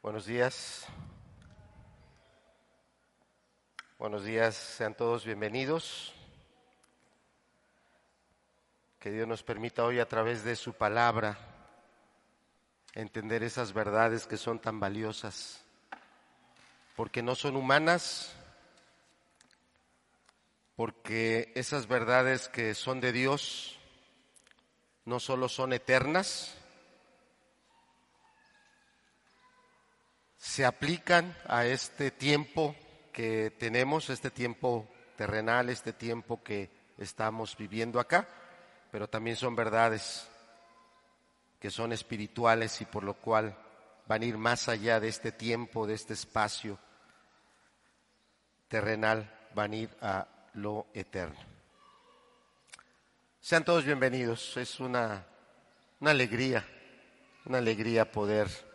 Buenos días. Buenos días, sean todos bienvenidos. Que Dios nos permita hoy a través de su palabra entender esas verdades que son tan valiosas, porque no son humanas, porque esas verdades que son de Dios no solo son eternas, se aplican a este tiempo que tenemos, este tiempo terrenal, este tiempo que estamos viviendo acá, pero también son verdades que son espirituales y por lo cual van a ir más allá de este tiempo, de este espacio terrenal, van a ir a lo eterno. Sean todos bienvenidos, es una, una alegría, una alegría poder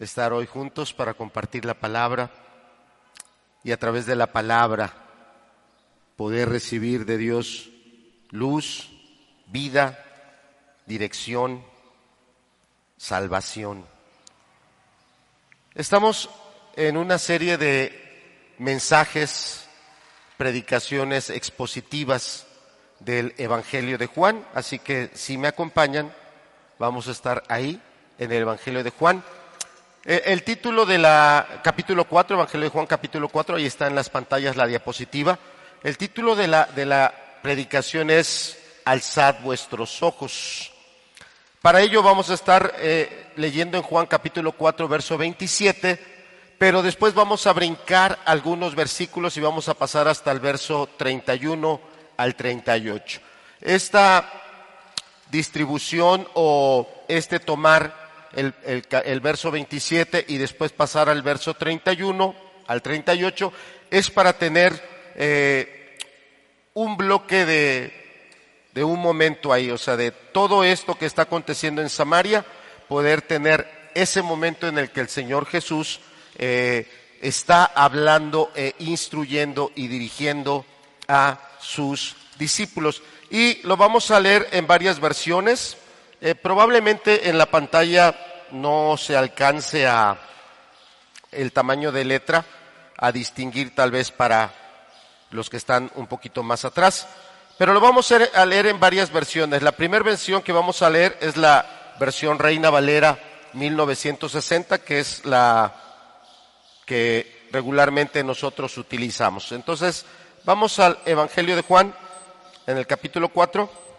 estar hoy juntos para compartir la palabra y a través de la palabra poder recibir de Dios luz, vida, dirección, salvación. Estamos en una serie de mensajes, predicaciones expositivas del Evangelio de Juan, así que si me acompañan, vamos a estar ahí en el Evangelio de Juan. Eh, el título de la capítulo 4, Evangelio de Juan capítulo 4, ahí está en las pantallas la diapositiva. El título de la, de la predicación es Alzad vuestros ojos. Para ello vamos a estar eh, leyendo en Juan capítulo 4, verso 27, pero después vamos a brincar algunos versículos y vamos a pasar hasta el verso 31 al 38. Esta distribución o este tomar el, verso 27 y después pasar al verso 31 al 38 es para tener eh, un bloque de, de un momento ahí, o sea, de todo esto que está aconteciendo en Samaria, poder tener ese momento en el que el Señor Jesús eh, está hablando, e instruyendo y dirigiendo a sus discípulos. Y lo vamos a leer en varias versiones. Eh, probablemente en la pantalla no se alcance a el tamaño de letra a distinguir tal vez para los que están un poquito más atrás, pero lo vamos a leer en varias versiones. La primera versión que vamos a leer es la versión Reina Valera 1960, que es la que regularmente nosotros utilizamos. Entonces, vamos al Evangelio de Juan en el capítulo 4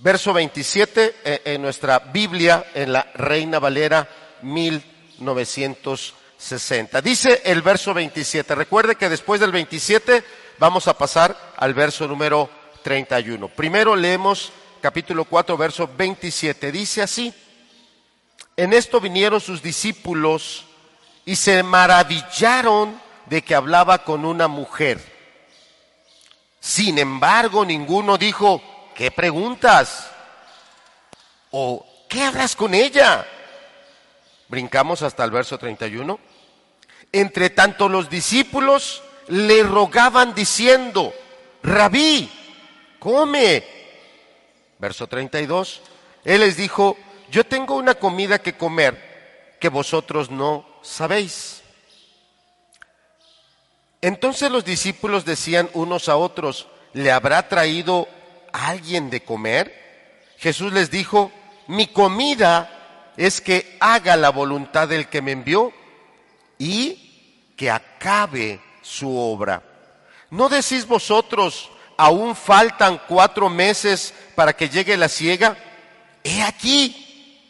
verso 27 eh, en nuestra Biblia, en la Reina Valera 1960. Dice el verso 27. Recuerde que después del 27 vamos a pasar al verso número 31. Primero leemos capítulo 4, verso 27. Dice así, en esto vinieron sus discípulos y se maravillaron de que hablaba con una mujer. Sin embargo, ninguno dijo, ¿qué preguntas? ¿O qué hablas con ella? Brincamos hasta el verso 31. Entre tanto los discípulos le rogaban diciendo, rabí, come. Verso 32. Él les dijo, yo tengo una comida que comer que vosotros no sabéis. Entonces los discípulos decían unos a otros, ¿le habrá traído alguien de comer? Jesús les dijo, mi comida es que haga la voluntad del que me envió y que acabe su obra. ¿No decís vosotros, aún faltan cuatro meses para que llegue la siega? He aquí,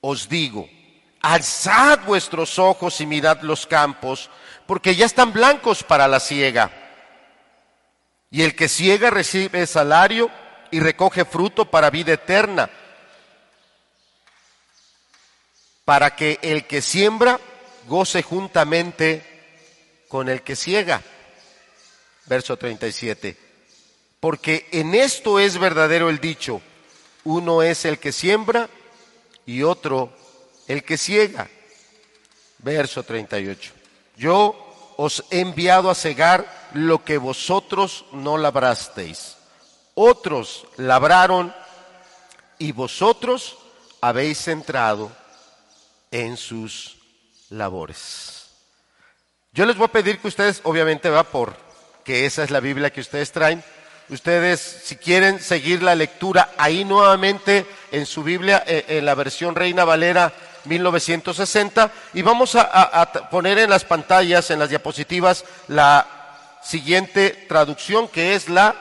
os digo, alzad vuestros ojos y mirad los campos, porque ya están blancos para la siega. Y el que ciega recibe salario y recoge fruto para vida eterna, para que el que siembra goce juntamente con el que ciega. Verso 37. Porque en esto es verdadero el dicho, uno es el que siembra y otro el que ciega. Verso 38. Yo os he enviado a cegar lo que vosotros no labrasteis. Otros labraron y vosotros habéis entrado en sus labores. Yo les voy a pedir que ustedes, obviamente va por que esa es la Biblia que ustedes traen, ustedes si quieren seguir la lectura ahí nuevamente en su Biblia, eh, en la versión Reina Valera 1960, y vamos a, poner en las pantallas, en las diapositivas, la siguiente traducción que es la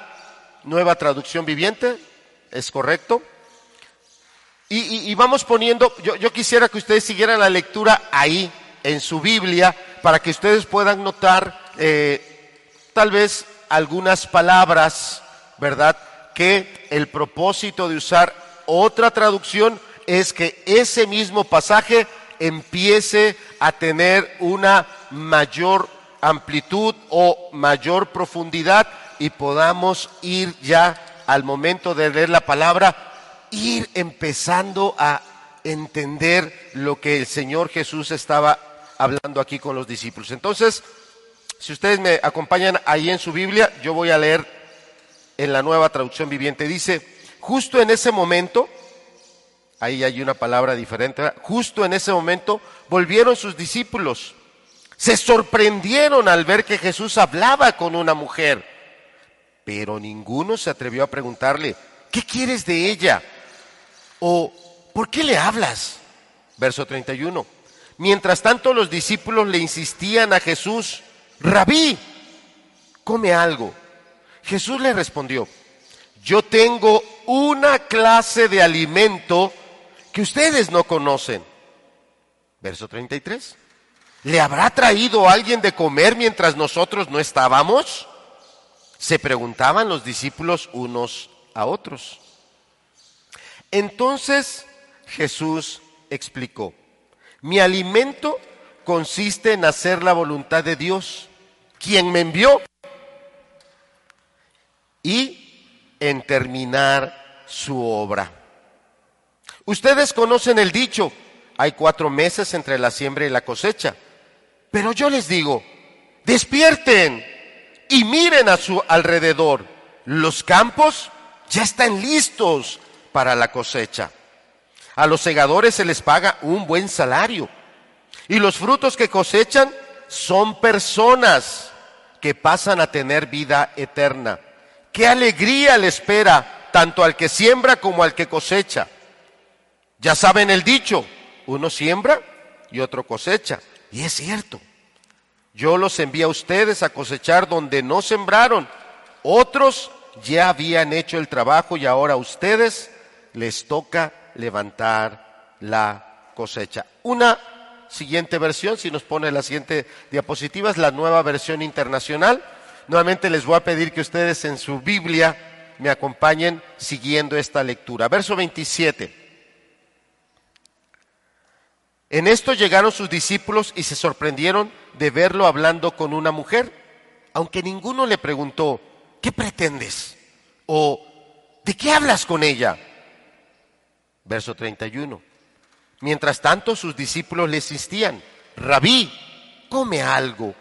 nueva traducción viviente, ¿es correcto? Y, vamos poniendo, yo, quisiera que ustedes siguieran la lectura ahí, en su Biblia, para que ustedes puedan notar eh, tal vez algunas palabras, ¿verdad? Que el propósito de usar otra traducción es que ese mismo pasaje empiece a tener una mayor amplitud o mayor profundidad y podamos ir ya al momento de leer la palabra ir empezando a entender lo que el Señor Jesús estaba hablando aquí con los discípulos. Entonces, si ustedes me acompañan ahí en su Biblia, yo voy a leer en la nueva traducción viviente. Dice, justo en ese momento, ahí hay una palabra diferente, justo en ese momento volvieron sus discípulos. Se sorprendieron al ver que Jesús hablaba con una mujer, pero ninguno se atrevió a preguntarle, ¿qué quieres de ella? ¿O por qué le hablas? Verso 31. Mientras tanto los discípulos le insistían a Jesús, rabí, come algo. Jesús le respondió, yo tengo una clase de alimento que ustedes no conocen. Verso 33. ¿Le habrá traído alguien de comer mientras nosotros no estábamos? Se preguntaban los discípulos unos a otros. Entonces Jesús explicó, mi alimento consiste en hacer la voluntad de Dios, quien me envió, y en terminar su obra. Ustedes conocen el dicho, hay cuatro meses entre la siembra y la cosecha, pero yo les digo, despierten y miren a su alrededor, los campos ya están listos para la cosecha. A los segadores se les paga un buen salario. Y los frutos que cosechan son personas que pasan a tener vida eterna. Qué alegría le espera tanto al que siembra como al que cosecha. Ya saben el dicho, uno siembra y otro cosecha. Y es cierto. Yo los envío a ustedes a cosechar donde no sembraron. Otros ya habían hecho el trabajo y ahora ustedes les toca levantar la cosecha. Una siguiente versión, si nos pone la siguiente diapositiva, es la nueva versión internacional. Nuevamente les voy a pedir que ustedes en su Biblia me acompañen siguiendo esta lectura. Verso 27. En esto llegaron sus discípulos y se sorprendieron de verlo hablando con una mujer, aunque ninguno le preguntó, ¿qué pretendes? ¿O de qué hablas con ella? Verso 31. Mientras tanto sus discípulos le insistían, rabí, come algo.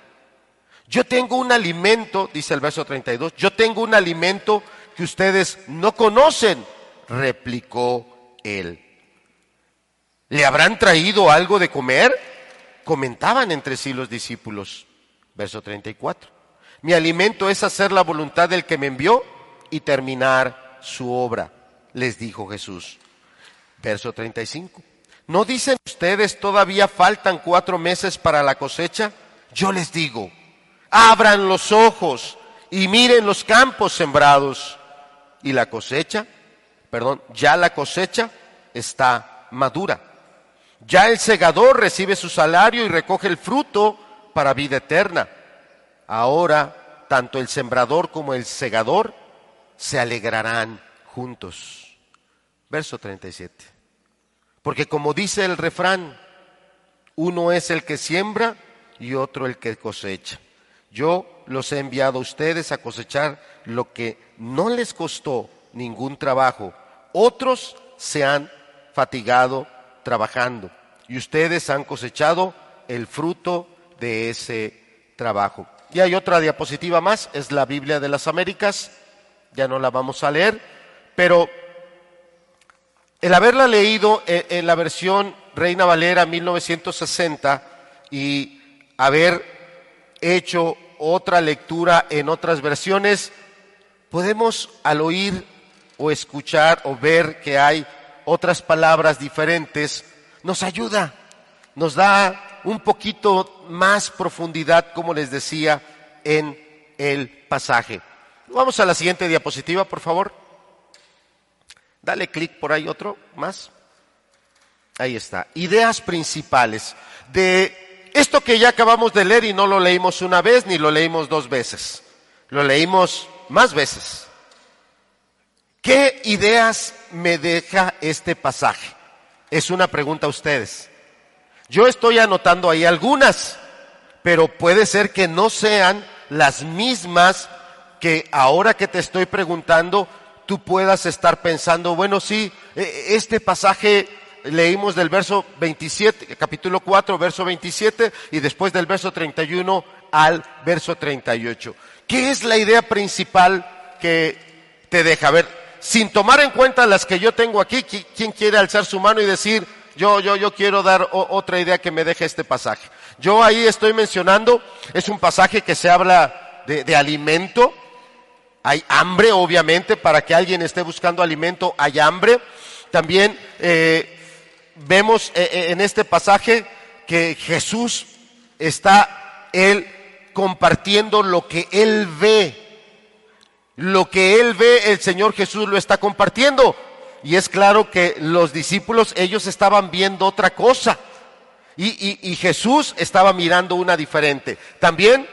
Yo tengo un alimento, dice el verso 32, yo tengo un alimento que ustedes no conocen, replicó él. ¿Le habrán traído algo de comer? Comentaban entre sí los discípulos. Verso 34. Mi alimento es hacer la voluntad del que me envió y terminar su obra, les dijo Jesús. Verso 35. ¿No dicen ustedes todavía faltan cuatro meses para la cosecha? Yo les digo, abran los ojos y miren los campos sembrados. Y la cosecha, perdón, ya la cosecha está madura. Ya el segador recibe su salario y recoge el fruto para vida eterna. Ahora, tanto el sembrador como el segador se alegrarán juntos. Verso 37. Porque como dice el refrán, uno es el que siembra y otro el que cosecha. Yo los he enviado a ustedes a cosechar lo que no les costó ningún trabajo. Otros se han fatigado trabajando y ustedes han cosechado el fruto de ese trabajo. Y hay otra diapositiva más, es la Biblia de las Américas, ya no la vamos a leer, pero el haberla leído en, la versión Reina Valera 1960 y haber hecho otra lectura en otras versiones, podemos al oír o escuchar o ver que hay otras palabras diferentes, nos ayuda, nos da un poquito más profundidad, como les decía, en el pasaje. Vamos a la siguiente diapositiva, por favor. Dale clic por ahí otro más. Ahí está. Ideas principales de esto que ya acabamos de leer y no lo leímos una vez ni lo leímos dos veces. Lo leímos más veces. ¿Qué ideas me deja este pasaje? Es una pregunta a ustedes. Yo estoy anotando ahí algunas, pero puede ser que no sean las mismas que ahora que te estoy preguntando, tú puedas estar pensando, bueno, sí, e, este pasaje leímos del verso 27, capítulo 4, verso 27, y después del verso 31 al verso 38. ¿Qué es la idea principal que te deja? A ver, sin tomar en cuenta las que yo tengo aquí, ¿quién quiere alzar su mano y decir, yo, yo, yo quiero dar otra idea que me deje este pasaje? Yo ahí estoy mencionando, es un pasaje que se habla de, de alimento, hay hambre, obviamente, para que alguien esté buscando alimento, hay hambre. También eh, vemos eh, eh, en este pasaje que Jesús está, él, compartiendo lo que él ve. Lo que él ve, el Señor Jesús lo está compartiendo. Y es claro que los discípulos, ellos estaban viendo otra cosa. Y, Jesús estaba mirando una diferente. También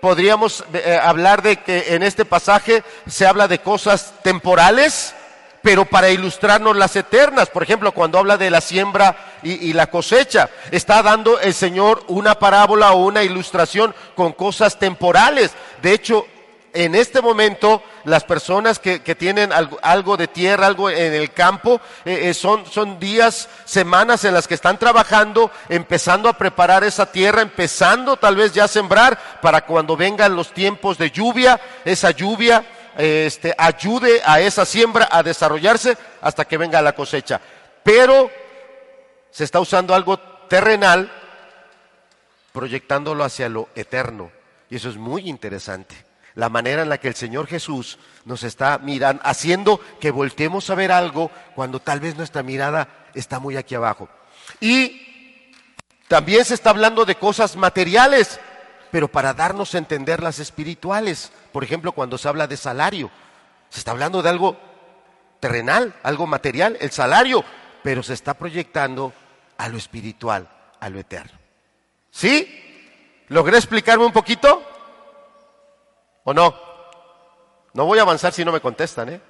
podríamos eh, hablar de que en este pasaje se habla de cosas temporales, pero para ilustrarnos las eternas. Por ejemplo, cuando habla de la siembra y, la cosecha, está dando el Señor una parábola o una ilustración con cosas temporales. De hecho, en este momento las personas que, tienen algo, de tierra, algo en el campo, eh, eh, son, días, semanas en las que están trabajando, empezando a preparar esa tierra, empezando tal vez ya a sembrar para cuando vengan los tiempos de lluvia, esa lluvia este, ayude a esa siembra a desarrollarse hasta que venga la cosecha. Pero se está usando algo terrenal proyectándolo hacia lo eterno. Y eso es muy interesante la manera en la que el Señor Jesús nos está mirando, haciendo que volteemos a ver algo cuando tal vez nuestra mirada está muy aquí abajo. Y también se está hablando de cosas materiales, pero para darnos a entender las espirituales. Por ejemplo, cuando se habla de salario, se está hablando de algo terrenal, algo material, el salario, pero se está proyectando a lo espiritual, a lo eterno. ¿Sí? ¿Logré explicarme un poquito? ¿O no? No voy a avanzar si no me contestan, ¿eh?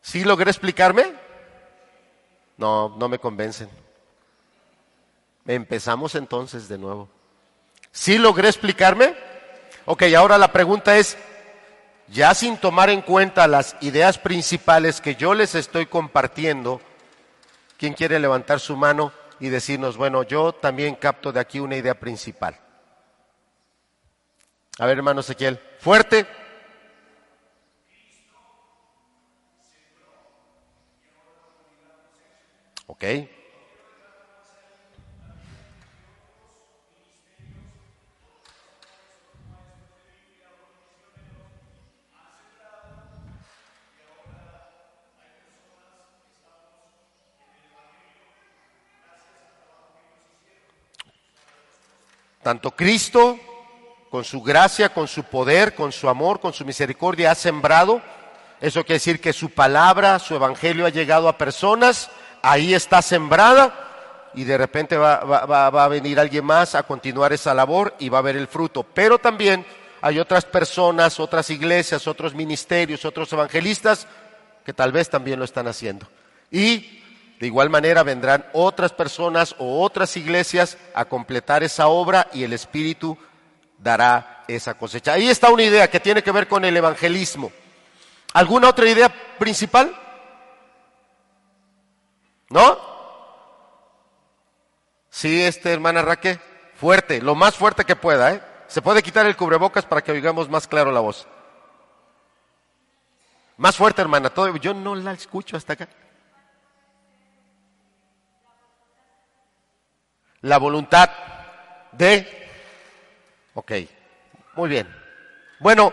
¿Sí logré explicarme? No, no me convencen. Empezamos entonces de nuevo. ¿Sí logré explicarme? Ok, ahora la pregunta es, ya sin tomar en cuenta las ideas principales que yo les estoy compartiendo, ¿quién quiere levantar su mano y decirnos, bueno, yo también capto de aquí una idea principal? A ver, hermano Ezequiel, fuerte. Ok. Tanto Cristo con su gracia, con su poder, con su amor, con su misericordia, ha sembrado. Eso quiere decir que su palabra, su evangelio ha llegado a personas, ahí está sembrada y de repente va, a venir alguien más a continuar esa labor y va a ver el fruto. Pero también hay otras personas, otras iglesias, otros ministerios, otros evangelistas que tal vez también lo están haciendo. Y de igual manera vendrán otras personas o otras iglesias a completar esa obra y el Espíritu dará esa cosecha. Ahí está una idea que tiene que ver con el evangelismo. ¿Alguna otra idea principal? ¿No? Sí, este hermana Raque, fuerte, lo más fuerte que pueda. ¿eh? Se puede quitar el cubrebocas para que oigamos más claro la voz. Más fuerte, hermana, todo, yo no la escucho hasta acá. La voluntad de Ok, muy bien. Bueno,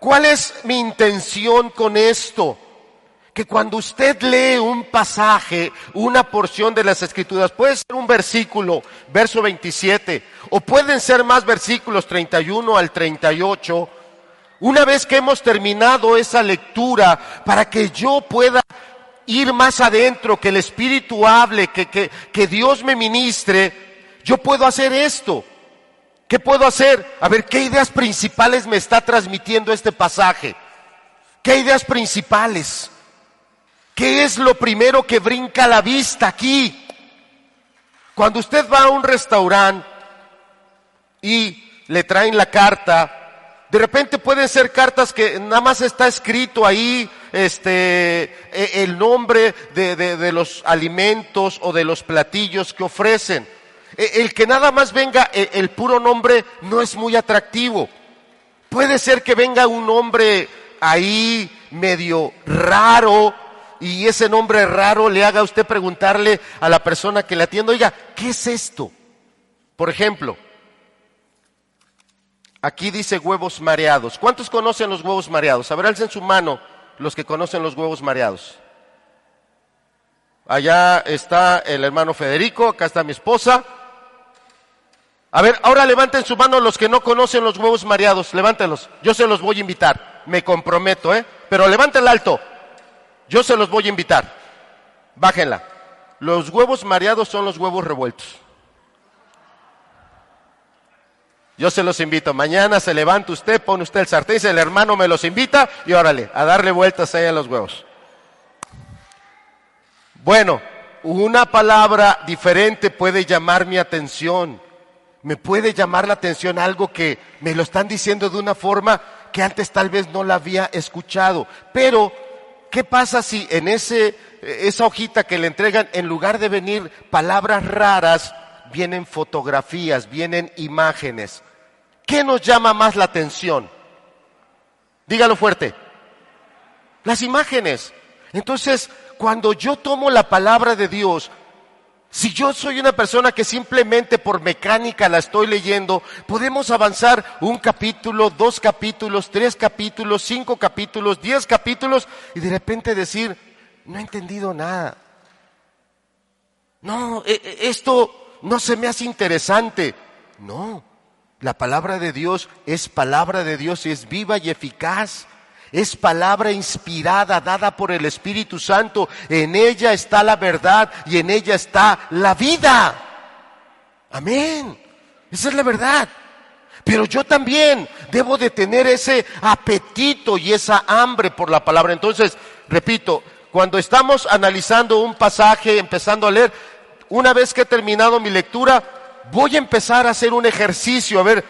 ¿cuál es mi intención con esto? Que cuando usted lee un pasaje, una porción de las escrituras, puede ser un versículo, verso 27, o pueden ser más versículos 31 al 38, una vez que hemos terminado esa lectura, para que yo pueda ir más adentro, que el Espíritu hable, que, que, que Dios me ministre, yo puedo hacer esto. ¿Qué puedo hacer? A ver, ¿qué ideas principales me está transmitiendo este pasaje? ¿Qué ideas principales? ¿Qué es lo primero que brinca la vista aquí? Cuando usted va a un restaurante y le traen la carta, de repente pueden ser cartas que nada más está escrito ahí este, e, el nombre de, de, de los alimentos o de los platillos que ofrecen. E, el que nada más venga e, el puro nombre no es muy atractivo. Puede ser que venga un nombre ahí medio raro y ese nombre raro le haga a usted preguntarle a la persona que le atiende, oiga, ¿qué es esto? Por ejemplo, aquí dice huevos mareados. ¿Cuántos conocen los huevos mareados? A ver, alcen su mano los que conocen los huevos mareados. Allá está el hermano Federico, acá está mi esposa. A ver, ahora levanten su mano los que no conocen los huevos mareados, levántenlos. Yo se los voy a invitar, me comprometo, ¿eh? Pero levántenla alto. Yo se los voy a invitar. Bájenla. Los huevos mareados son los huevos revueltos. Yo se los invito. Mañana se levanta usted, pone usted el sartén, dice el hermano me los invita y órale, a darle vueltas ahí a los huevos. Bueno, una palabra diferente puede llamar mi atención. Me puede llamar la atención algo que me lo están diciendo de una forma que antes tal vez no la había escuchado. Pero ¿Qué pasa si en ese, esa hojita que le entregan, en lugar de venir palabras raras, vienen fotografías, vienen imágenes? ¿Qué nos llama más la atención? Dígalo fuerte. Las imágenes. Entonces, cuando yo tomo la palabra de Dios, si yo soy una persona que simplemente por mecánica la estoy leyendo, podemos avanzar un capítulo, dos capítulos, tres capítulos, cinco capítulos, diez capítulos y de repente decir, no he entendido nada. No, e, e, esto no se me hace interesante. No, la palabra de Dios es palabra de Dios y es viva y eficaz. Es palabra inspirada, dada por el Espíritu Santo. En ella está la verdad y en ella está la vida. Amén. Esa es la verdad. Pero yo también debo de tener ese apetito y esa hambre por la palabra. Entonces, repito, cuando estamos analizando un pasaje, empezando a leer, una vez que he terminado mi lectura, voy a empezar a hacer un ejercicio, a ver,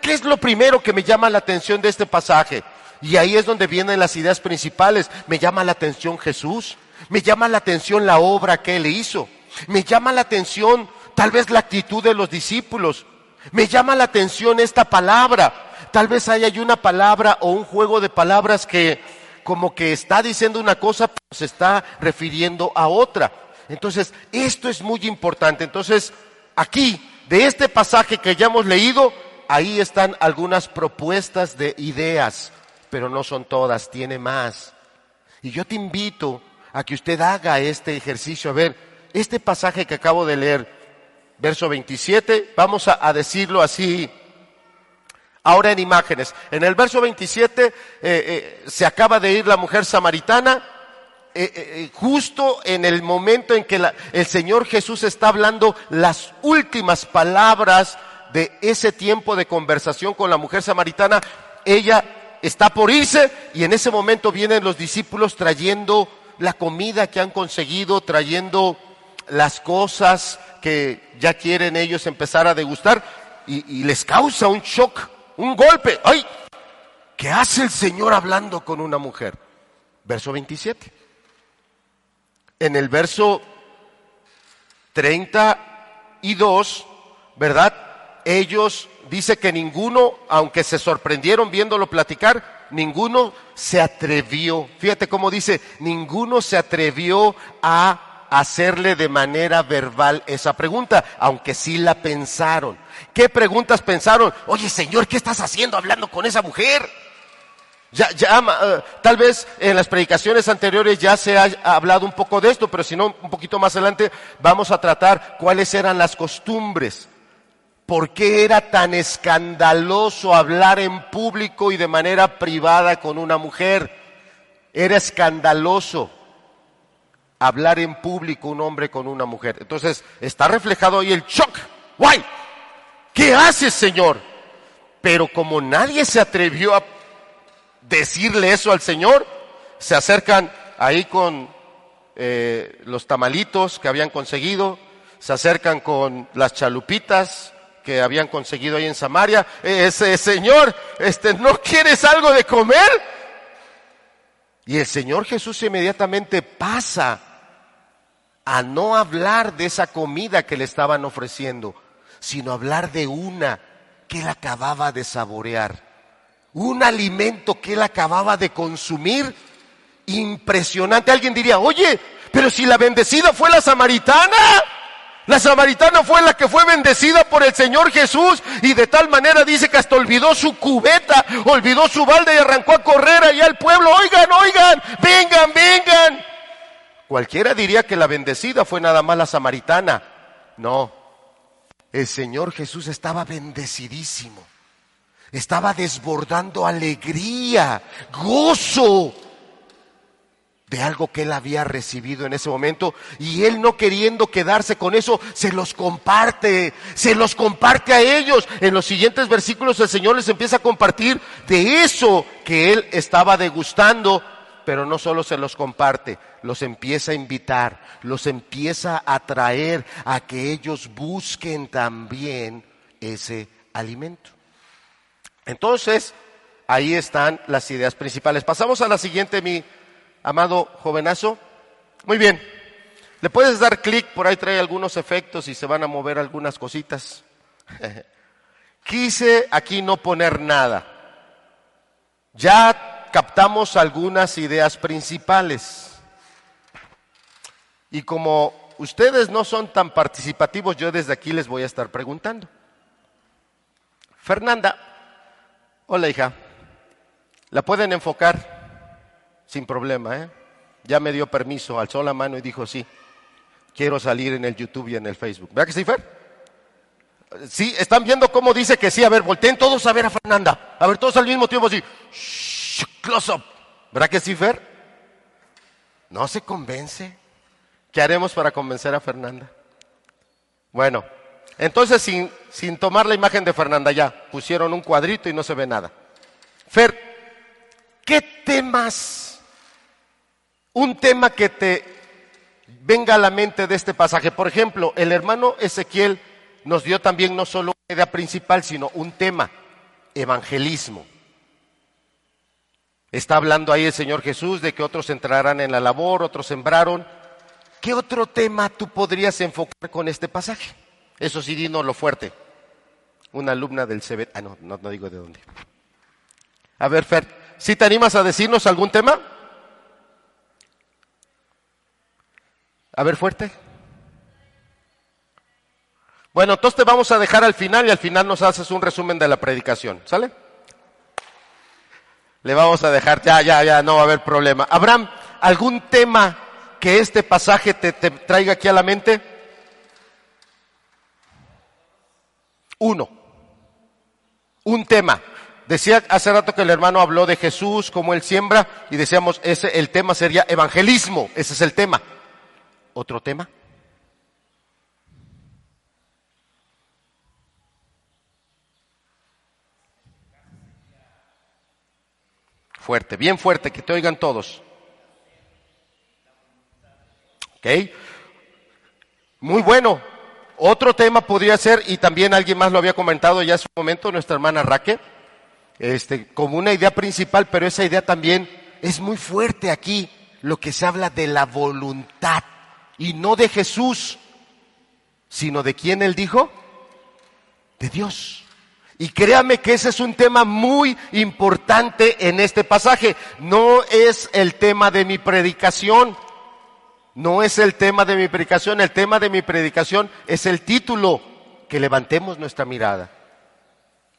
¿qué es lo primero que me llama la atención de este pasaje? Y ahí es donde vienen las ideas principales. Me llama la atención Jesús. Me llama la atención la obra que Él hizo. Me llama la atención tal vez la actitud de los discípulos. Me llama la atención esta palabra. Tal vez haya una palabra o un juego de palabras que como que está diciendo una cosa, pero se está refiriendo a otra. Entonces, esto es muy importante. Entonces, aquí, de este pasaje que ya hemos leído, ahí están algunas propuestas de ideas pero no son todas, tiene más. Y yo te invito a que usted haga este ejercicio. A ver, este pasaje que acabo de leer, verso 27, vamos a, decirlo así, ahora en imágenes. En el verso 27 eh, eh, se acaba de ir la mujer samaritana, eh, justo en el momento en que el Señor Jesús está hablando las últimas palabras de ese tiempo de conversación con la mujer samaritana, ella está por irse y en ese momento vienen los discípulos trayendo la comida que han conseguido, trayendo las cosas que ya quieren ellos empezar a degustar y, les causa un shock, un golpe. ¡Ay! ¿Qué hace el Señor hablando con una mujer? Verso 27. En el verso 32, ¿verdad? Ellos dice que ninguno, aunque se sorprendieron viéndolo platicar, ninguno se atrevió. Fíjate cómo dice, ninguno se atrevió a hacerle de manera verbal esa pregunta, aunque sí la pensaron. ¿Qué preguntas pensaron? Oye, Señor, ¿qué estás haciendo hablando con esa mujer? Ya, ya, eh, tal vez en las predicaciones anteriores ya se ha hablado un poco de esto, pero si no, un poquito más adelante vamos a tratar cuáles eran las costumbres. ¿Por qué era tan escandaloso hablar en público y de manera privada con una mujer? Era escandaloso hablar en público un hombre con una mujer. Entonces, está reflejado ahí el shock. ¡Guay! ¿Qué haces, Señor? Pero como nadie se atrevió a decirle eso al Señor, se acercan ahí con eh, los tamalitos que habían conseguido, se acercan con las chalupitas que habían conseguido ahí en Samaria. Ese Señor, este, ¿no quieres algo de comer? Y el Señor Jesús inmediatamente pasa a no hablar de esa comida que le estaban ofreciendo, sino hablar de una que él acababa de saborear un alimento que él acababa de consumir impresionante. Alguien diría, oye, pero si la bendecida fue la samaritana, la samaritana fue la que fue bendecida por el Señor Jesús y de tal manera dice que hasta olvidó su cubeta, olvidó su balde y arrancó a correr allá al pueblo. Oigan, oigan, vengan, vengan. Cualquiera diría que la bendecida fue nada más la samaritana. No, el Señor Jesús estaba bendecidísimo estaba desbordando alegría, gozo de algo que él había recibido en ese momento y él no queriendo quedarse con eso, se los comparte, se los comparte a ellos. En los siguientes versículos el Señor les empieza a compartir de eso que él estaba degustando, pero no solo se los comparte, los empieza a invitar, los empieza a traer a que ellos busquen también ese alimento. Entonces, ahí están las ideas principales. Pasamos a la siguiente, mi amado jovenazo. Muy bien. Le puedes dar clic, por ahí trae algunos efectos y se van a mover algunas cositas. Quise aquí no poner nada. Ya captamos algunas ideas principales. Y como ustedes no son tan participativos, yo desde aquí les voy a estar preguntando. Fernanda, Hola, hija. La pueden enfocar sin problema, ¿eh? Ya me dio permiso, alzó la mano y dijo sí. Quiero salir en el YouTube y en el Facebook. ¿Verdad que sí, Fer? Sí, están viendo cómo dice que sí. A ver, volteen todos a ver a Fernanda. A ver, todos al mismo tiempo así. close up. ¿Verdad que sí, Fer? No se convence. ¿Qué haremos para convencer a Fernanda? Bueno, entonces, sin, sin tomar la imagen de Fernanda ya, pusieron un cuadrito y no se ve nada. Fer, ¿qué temas? Un tema que te venga a la mente de este pasaje. Por ejemplo, el hermano Ezequiel nos dio también no solo una idea principal, sino un tema, evangelismo. Está hablando ahí el Señor Jesús de que otros entrarán en la labor, otros sembraron. ¿Qué otro tema tú podrías enfocar con este pasaje? Eso sí, Dino, lo fuerte. Una alumna del CB. Ah, no, no, digo de dónde. A ver, Fer, ¿sí te animas a decirnos algún tema? A ver, fuerte. Bueno, entonces te vamos a dejar al final y al final nos haces un resumen de la predicación, ¿sale? Le vamos a dejar, ya, ya, ya, no va a haber problema. Abraham, ¿algún tema que este pasaje te, traiga aquí a la mente? Uno, un tema. Decía hace rato que el hermano habló de Jesús, como él siembra, y decíamos, ese, el tema sería evangelismo, ese es el tema. ¿Otro tema? Fuerte, bien fuerte, que te oigan todos. ¿Ok? Muy bueno, otro tema podría ser, y también alguien más lo había comentado ya hace un momento, nuestra hermana Raquel, este, como una idea principal, pero esa idea también es muy fuerte aquí, lo que se habla de la voluntad, y no de Jesús, sino de quién él dijo, de Dios. Y créame que ese es un tema muy importante en este pasaje. No es el tema de mi predicación. No es el tema de mi predicación, el tema de mi predicación es el título, que levantemos nuestra mirada.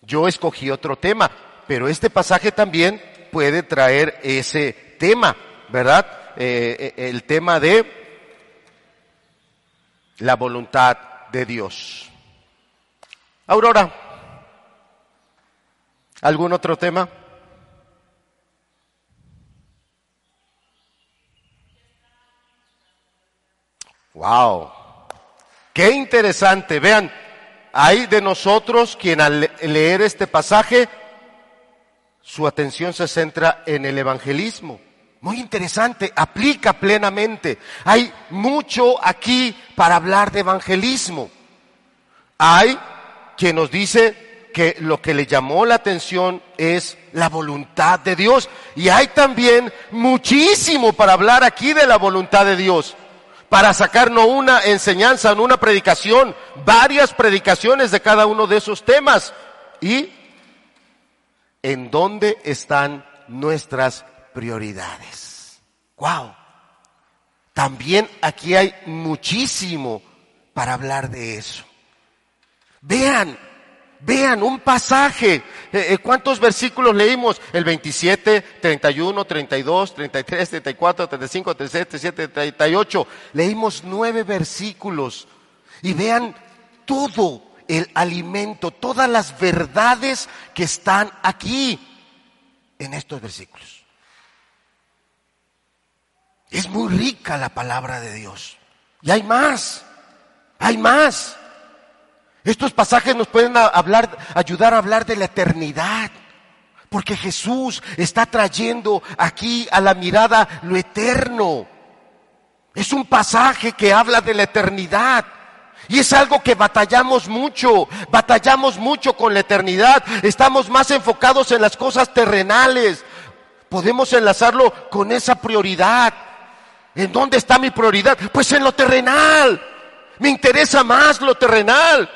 Yo escogí otro tema, pero este pasaje también puede traer ese tema, ¿verdad? Eh, eh, el tema de la voluntad de Dios. Aurora, ¿algún otro tema? Wow, qué interesante. Vean, hay de nosotros quien al leer este pasaje, su atención se centra en el evangelismo. Muy interesante, aplica plenamente. Hay mucho aquí para hablar de evangelismo. Hay quien nos dice que lo que le llamó la atención es la voluntad de Dios. Y hay también muchísimo para hablar aquí de la voluntad de Dios para sacarnos una enseñanza, una predicación, varias predicaciones de cada uno de esos temas. ¿Y en dónde están nuestras prioridades? ¡Wow! También aquí hay muchísimo para hablar de eso. Vean, Vean un pasaje. Eh, eh, ¿Cuántos versículos leímos? El 27, 31, 32, 33, 34, 35, 37, 37, 38. Leímos nueve versículos. Y vean todo el alimento, todas las verdades que están aquí en estos versículos. Es muy rica la palabra de Dios. Y hay más, hay más. Estos pasajes nos pueden hablar, ayudar a hablar de la eternidad. Porque Jesús está trayendo aquí a la mirada lo eterno. Es un pasaje que habla de la eternidad. Y es algo que batallamos mucho, batallamos mucho con la eternidad. Estamos más enfocados en las cosas terrenales. Podemos enlazarlo con esa prioridad. ¿En dónde está mi prioridad? Pues en lo terrenal. Me interesa más lo terrenal.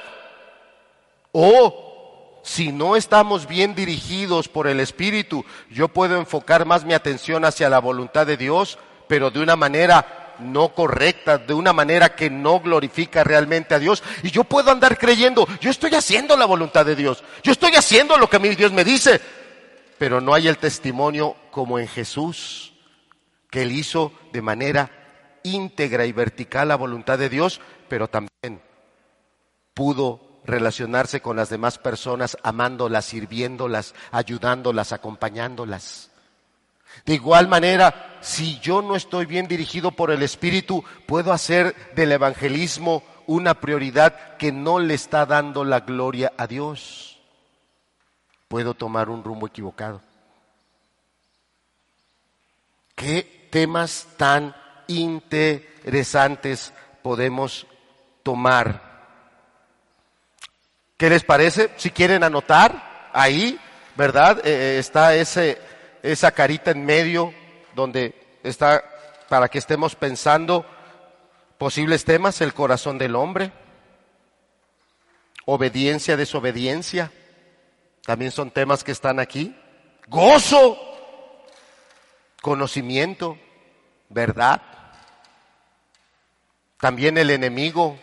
O si no estamos bien dirigidos por el Espíritu, yo puedo enfocar más mi atención hacia la voluntad de Dios, pero de una manera no correcta, de una manera que no glorifica realmente a Dios. Y yo puedo andar creyendo, yo estoy haciendo la voluntad de Dios, yo estoy haciendo lo que mi Dios me dice, pero no hay el testimonio como en Jesús, que él hizo de manera íntegra y vertical la voluntad de Dios, pero también pudo relacionarse con las demás personas, amándolas, sirviéndolas, ayudándolas, acompañándolas. De igual manera, si yo no estoy bien dirigido por el Espíritu, puedo hacer del evangelismo una prioridad que no le está dando la gloria a Dios. Puedo tomar un rumbo equivocado. ¿Qué temas tan interesantes podemos tomar ¿Qué les parece? Si quieren anotar, ahí, ¿verdad? Eh, eh, está ese, esa carita en medio donde está para que estemos pensando posibles temas, el corazón del hombre, obediencia, desobediencia, también son temas que están aquí, gozo, conocimiento, verdad. También el enemigo,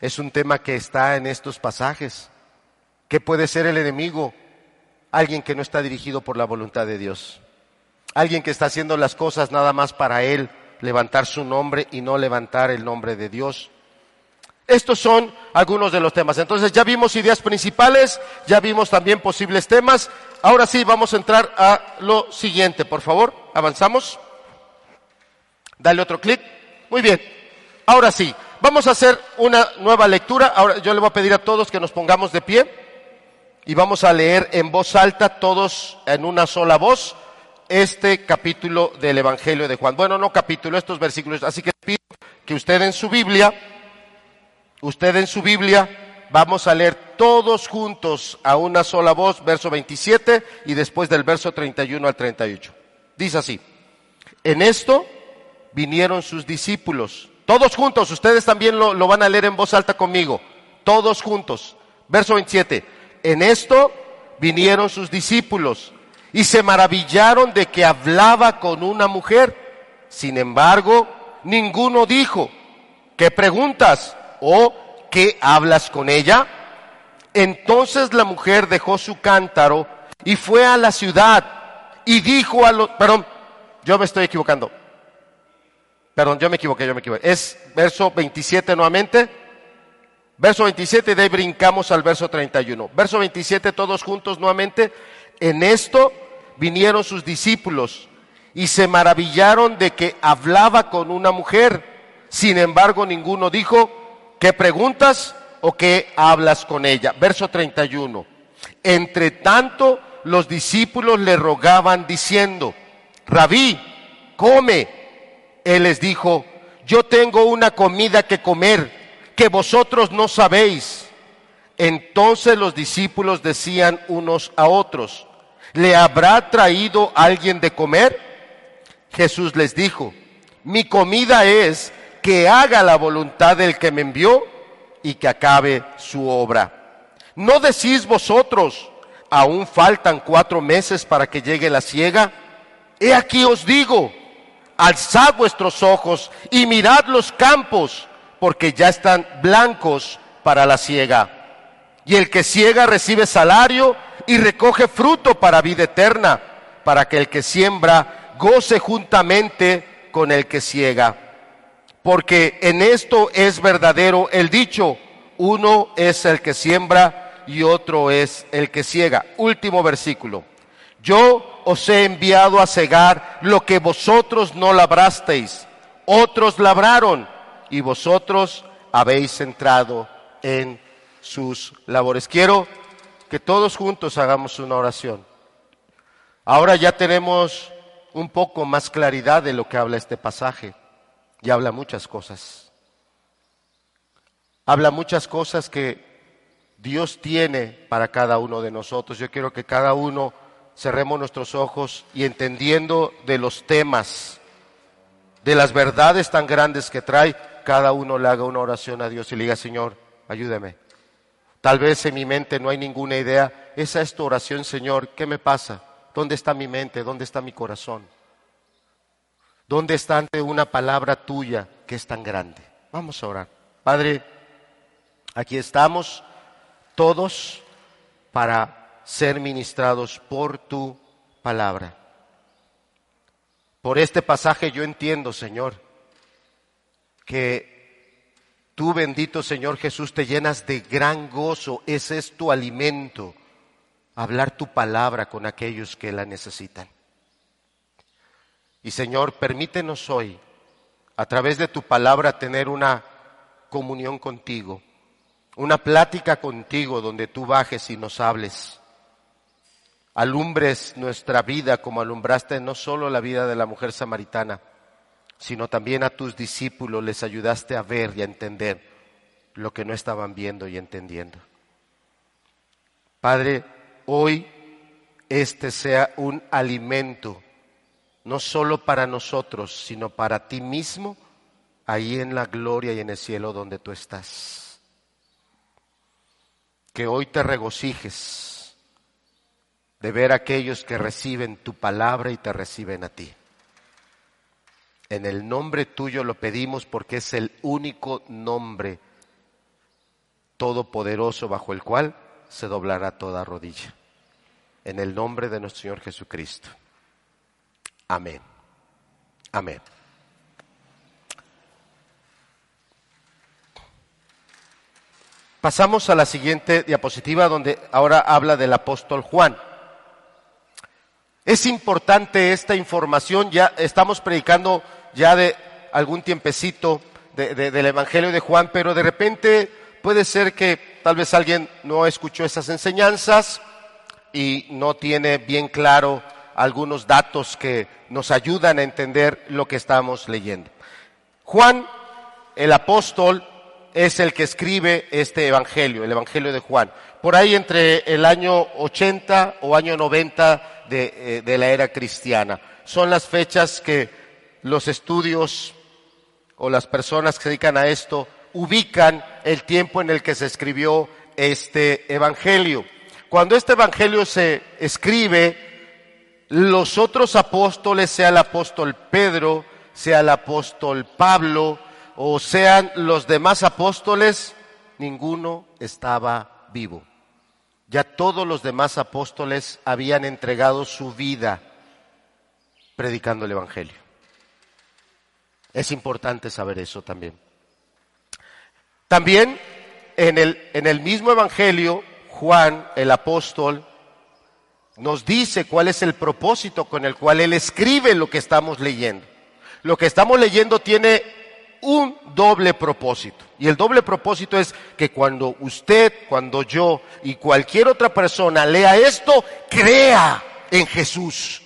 es un tema que está en estos pasajes. ¿Qué puede ser el enemigo? Alguien que no está dirigido por la voluntad de Dios. Alguien que está haciendo las cosas nada más para él, levantar su nombre y no levantar el nombre de Dios. Estos son algunos de los temas. Entonces ya vimos ideas principales, ya vimos también posibles temas. Ahora sí, vamos a entrar a lo siguiente, por favor. Avanzamos. Dale otro clic. Muy bien. Ahora sí, Vamos a hacer una nueva lectura. Ahora yo le voy a pedir a todos que nos pongamos de pie y vamos a leer en voz alta, todos en una sola voz, este capítulo del Evangelio de Juan. Bueno, no capítulo, estos versículos. Así que pido que usted en su Biblia, usted en su Biblia, vamos a leer todos juntos a una sola voz, verso 27 y después del verso 31 al 38. Dice así, en esto vinieron sus discípulos todos juntos, ustedes también lo, van a leer en voz alta conmigo. Todos juntos. Verso 27. En esto vinieron sus discípulos y se maravillaron de que hablaba con una mujer. Sin embargo, ninguno dijo, ¿qué preguntas? ¿O qué hablas con ella? Entonces la mujer dejó su cántaro y fue a la ciudad y dijo a los, perdón, yo me estoy equivocando. Perdón, yo me equivoqué, yo me equivoqué. Es verso 27 nuevamente. Verso 27 de ahí brincamos al verso 31. Verso 27 todos juntos nuevamente. En esto vinieron sus discípulos y se maravillaron de que hablaba con una mujer. Sin embargo, ninguno dijo, ¿qué preguntas o qué hablas con ella? Verso 31. Entre tanto, los discípulos le rogaban diciendo, Rabí, come. Él les dijo, yo tengo una comida que comer que vosotros no sabéis. Entonces los discípulos decían unos a otros, ¿le habrá traído alguien de comer? Jesús les dijo, mi comida es que haga la voluntad del que me envió y que acabe su obra. ¿No decís vosotros, aún faltan cuatro meses para que llegue la ciega? He aquí os digo, alzad vuestros ojos y mirad los campos, porque ya están blancos para la siega. Y el que ciega recibe salario y recoge fruto para vida eterna, para que el que siembra goce juntamente con el que ciega. Porque en esto es verdadero el dicho, uno es el que siembra y otro es el que ciega. Último versículo. Yo os he enviado a cegar lo que vosotros no labrasteis. Otros labraron y vosotros habéis entrado en sus labores. Quiero que todos juntos hagamos una oración. Ahora ya tenemos un poco más claridad de lo que habla este pasaje. Y habla muchas cosas. Habla muchas cosas que Dios tiene para cada uno de nosotros. Yo quiero que cada uno cerremos nuestros ojos y entendiendo de los temas, de las verdades tan grandes que trae, cada uno le haga una oración a Dios y le diga, Señor, ayúdame. Tal vez en mi mente no hay ninguna idea. Esa es tu oración, Señor. ¿Qué me pasa? ¿Dónde está mi mente? ¿Dónde está mi corazón? ¿Dónde está ante una palabra tuya que es tan grande? Vamos a orar. Padre, aquí estamos todos para ser ministrados por tu palabra. Por este pasaje yo entiendo, Señor, que tú, bendito Señor Jesús, te llenas de gran gozo. Ese es tu alimento, hablar tu palabra con aquellos que la necesitan. Y Señor, permítenos hoy, a través de tu palabra, tener una comunión contigo, una plática contigo donde tú bajes y nos hables alumbres nuestra vida como alumbraste no solo la vida de la mujer samaritana, sino también a tus discípulos les ayudaste a ver y a entender lo que no estaban viendo y entendiendo. Padre, hoy este sea un alimento, no solo para nosotros, sino para ti mismo, ahí en la gloria y en el cielo donde tú estás. Que hoy te regocijes de ver a aquellos que reciben tu palabra y te reciben a ti. En el nombre tuyo lo pedimos porque es el único nombre todopoderoso bajo el cual se doblará toda rodilla. En el nombre de nuestro Señor Jesucristo. Amén. Amén. Pasamos a la siguiente diapositiva donde ahora habla del apóstol Juan. Es importante esta información, ya estamos predicando ya de algún tiempecito del Evangelio de Juan, pero de repente puede ser que tal vez alguien no escuchó esas enseñanzas y no tiene bien claro algunos datos que nos ayudan a entender lo que estamos leyendo. Juan, el apóstol, es el que escribe este Evangelio, el Evangelio de Juan. Por ahí entre el año 80 o año 90 eh, de, la era cristiana. Son las fechas que los estudios o las personas que se dedican a esto ubican el tiempo en el que se escribió este Evangelio. Cuando este Evangelio se escribe, los otros apóstoles, sea el apóstol Pedro, sea el apóstol Pablo o sean los demás apóstoles, ninguno estaba vivo. Ya todos los demás apóstoles habían entregado su vida predicando el Evangelio. Es importante saber eso también. También en el, en el mismo Evangelio, Juan, el apóstol, nos dice cuál es el propósito con el cual él escribe lo que estamos leyendo. Lo que estamos leyendo tiene un doble propósito. Y el doble propósito es que cuando usted, cuando yo y cualquier otra persona lea esto, crea en Jesús.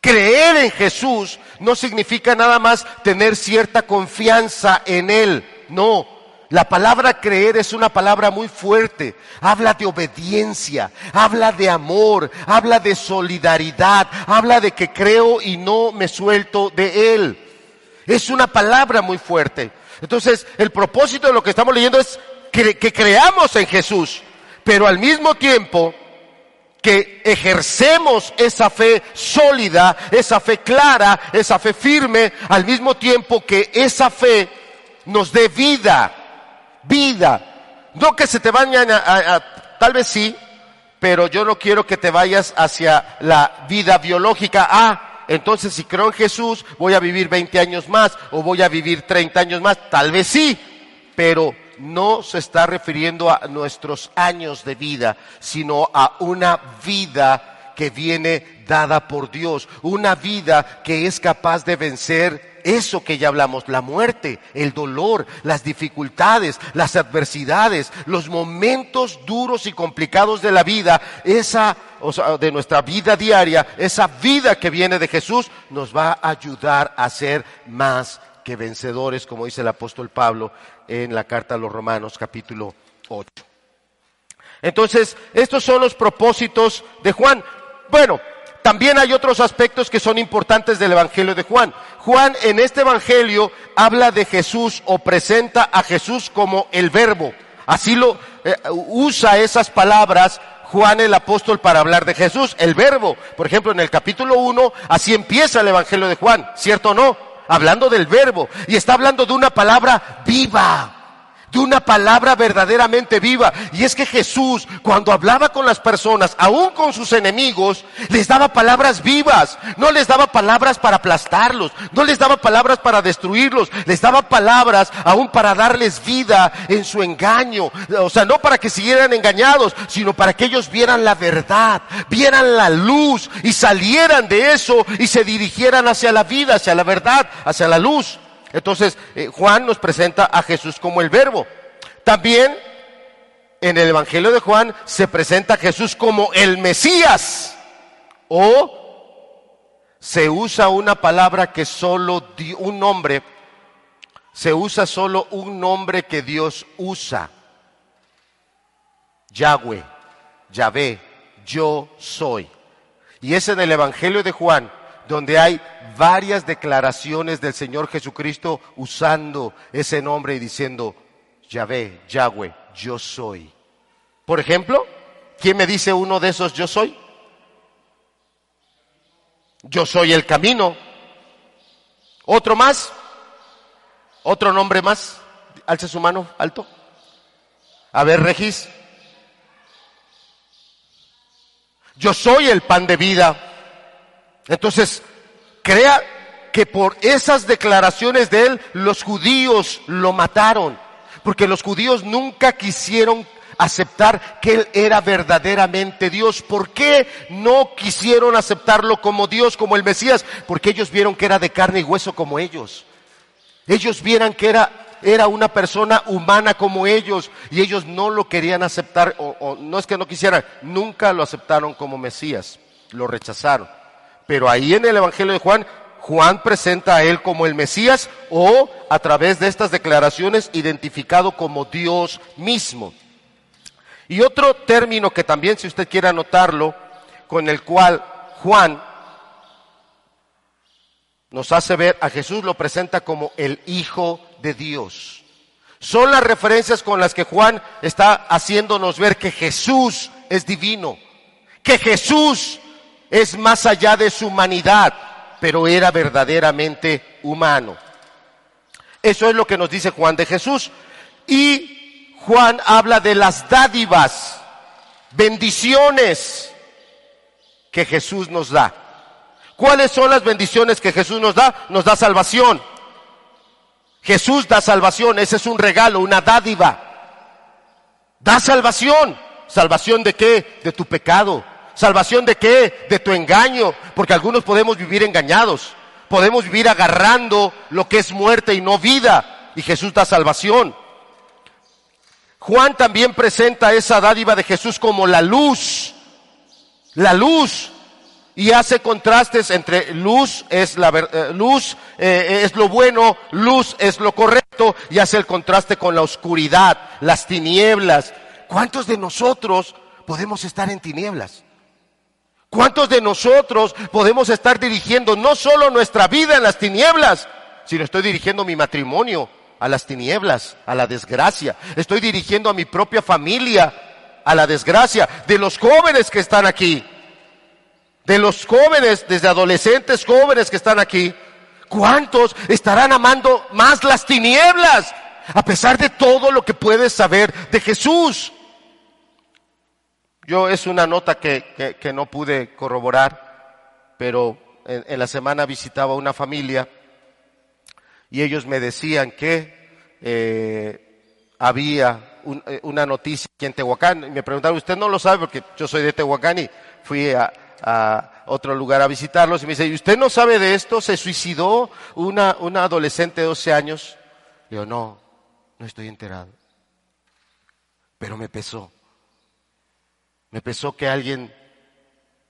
Creer en Jesús no significa nada más tener cierta confianza en Él. No, la palabra creer es una palabra muy fuerte. Habla de obediencia, habla de amor, habla de solidaridad, habla de que creo y no me suelto de Él. Es una palabra muy fuerte. Entonces, el propósito de lo que estamos leyendo es que, creamos en Jesús, pero al mismo tiempo que ejercemos esa fe sólida, esa fe clara, esa fe firme, al mismo tiempo que esa fe nos dé vida, vida. No que se te vayan a, tal vez sí, pero yo no quiero que te vayas hacia la vida biológica. Ah, entonces si creo en Jesús, voy a vivir 20 años más o voy a vivir 30 años más. Tal vez sí, pero no se está refiriendo a nuestros años de vida, sino a una vida que viene dada por Dios, una vida que es capaz de vencer eso que ya hablamos, la muerte, el dolor, las dificultades, las adversidades, los momentos duros y complicados de la vida, esa, o sea, de nuestra vida diaria, esa vida que viene de Jesús, nos va a ayudar a ser más que vencedores, como dice el apóstol Pablo en la carta a los Romanos capítulo 8. Entonces, estos son los propósitos de Juan. Bueno, también hay otros aspectos que son importantes del Evangelio de Juan. Juan en este Evangelio habla de Jesús o presenta a Jesús como el verbo. Así lo eh, usa esas palabras Juan el apóstol para hablar de Jesús, el verbo. Por ejemplo, en el capítulo 1, así empieza el Evangelio de Juan, ¿cierto o no? Hablando del verbo. Y está hablando de una palabra viva de una palabra verdaderamente viva. Y es que Jesús, cuando hablaba con las personas, aún con sus enemigos, les daba palabras vivas. No les daba palabras para aplastarlos, no les daba palabras para destruirlos, les daba palabras aún para darles vida en su engaño. O sea, no para que siguieran engañados, sino para que ellos vieran la verdad, vieran la luz y salieran de eso y se dirigieran hacia la vida, hacia la verdad, hacia la luz. Entonces, eh, Juan nos presenta a Jesús como el verbo. También en el Evangelio de Juan se presenta a Jesús como el Mesías. O se usa una palabra que solo un nombre, se usa solo un nombre que Dios usa. Yahweh, Yahvé, yo soy. Y es en el Evangelio de Juan donde hay varias declaraciones del Señor Jesucristo usando ese nombre y diciendo, Yahvé, Yahweh, yo soy. Por ejemplo, ¿quién me dice uno de esos yo soy? Yo soy el camino. ¿Otro más? ¿Otro nombre más? Alce su mano, alto. A ver, Regis. Yo soy el pan de vida. Entonces, crea que por esas declaraciones de él los judíos lo mataron, porque los judíos nunca quisieron aceptar que Él era verdaderamente Dios. ¿Por qué no quisieron aceptarlo como Dios, como el Mesías? Porque ellos vieron que era de carne y hueso como ellos. Ellos vieran que era, era una persona humana como ellos y ellos no lo querían aceptar, o, o no es que no quisieran, nunca lo aceptaron como Mesías, lo rechazaron. Pero ahí en el Evangelio de Juan, Juan presenta a él como el Mesías o a través de estas declaraciones identificado como Dios mismo. Y otro término que también, si usted quiere anotarlo, con el cual Juan nos hace ver a Jesús, lo presenta como el Hijo de Dios. Son las referencias con las que Juan está haciéndonos ver que Jesús es divino, que Jesús es más allá de su humanidad, pero era verdaderamente humano. Eso es lo que nos dice Juan de Jesús. Y Juan habla de las dádivas, bendiciones que Jesús nos da. ¿Cuáles son las bendiciones que Jesús nos da? Nos da salvación. Jesús da salvación, ese es un regalo, una dádiva. Da salvación. ¿Salvación de qué? De tu pecado. ¿Salvación de qué? De tu engaño. Porque algunos podemos vivir engañados. Podemos vivir agarrando lo que es muerte y no vida. Y Jesús da salvación. Juan también presenta esa dádiva de Jesús como la luz. La luz. Y hace contrastes entre luz es la eh, luz eh, es lo bueno, luz es lo correcto y hace el contraste con la oscuridad, las tinieblas. ¿Cuántos de nosotros podemos estar en tinieblas? ¿Cuántos de nosotros podemos estar dirigiendo no solo nuestra vida en las tinieblas, sino estoy dirigiendo mi matrimonio a las tinieblas, a la desgracia? Estoy dirigiendo a mi propia familia a la desgracia, de los jóvenes que están aquí, de los jóvenes, desde adolescentes jóvenes que están aquí. ¿Cuántos estarán amando más las tinieblas a pesar de todo lo que puedes saber de Jesús? Yo es una nota que, que, no pude corroborar, pero en, la semana visitaba una familia y ellos me decían que eh, había eh, una noticia aquí en Tehuacán. Y me preguntaron, usted no lo sabe porque yo soy de Tehuacán y fui a, a otro lugar a visitarlos y me dice, ¿y usted no sabe de esto? ¿Se suicidó una, una adolescente de 12 años? yo, no, no estoy enterado. Pero me pesó. Me pensó que alguien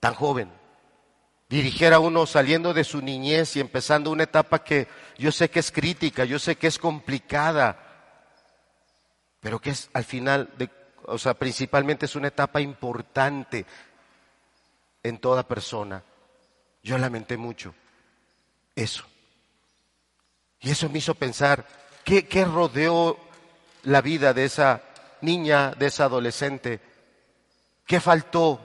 tan joven dirigiera a uno saliendo de su niñez y empezando una etapa que yo sé que es crítica, yo sé que es complicada, pero que es al final, de, o sea, principalmente es una etapa importante en toda persona. Yo lamenté mucho eso. Y eso me hizo pensar, ¿qué, qué rodeó la vida de esa niña, de esa adolescente? ¿Qué faltó?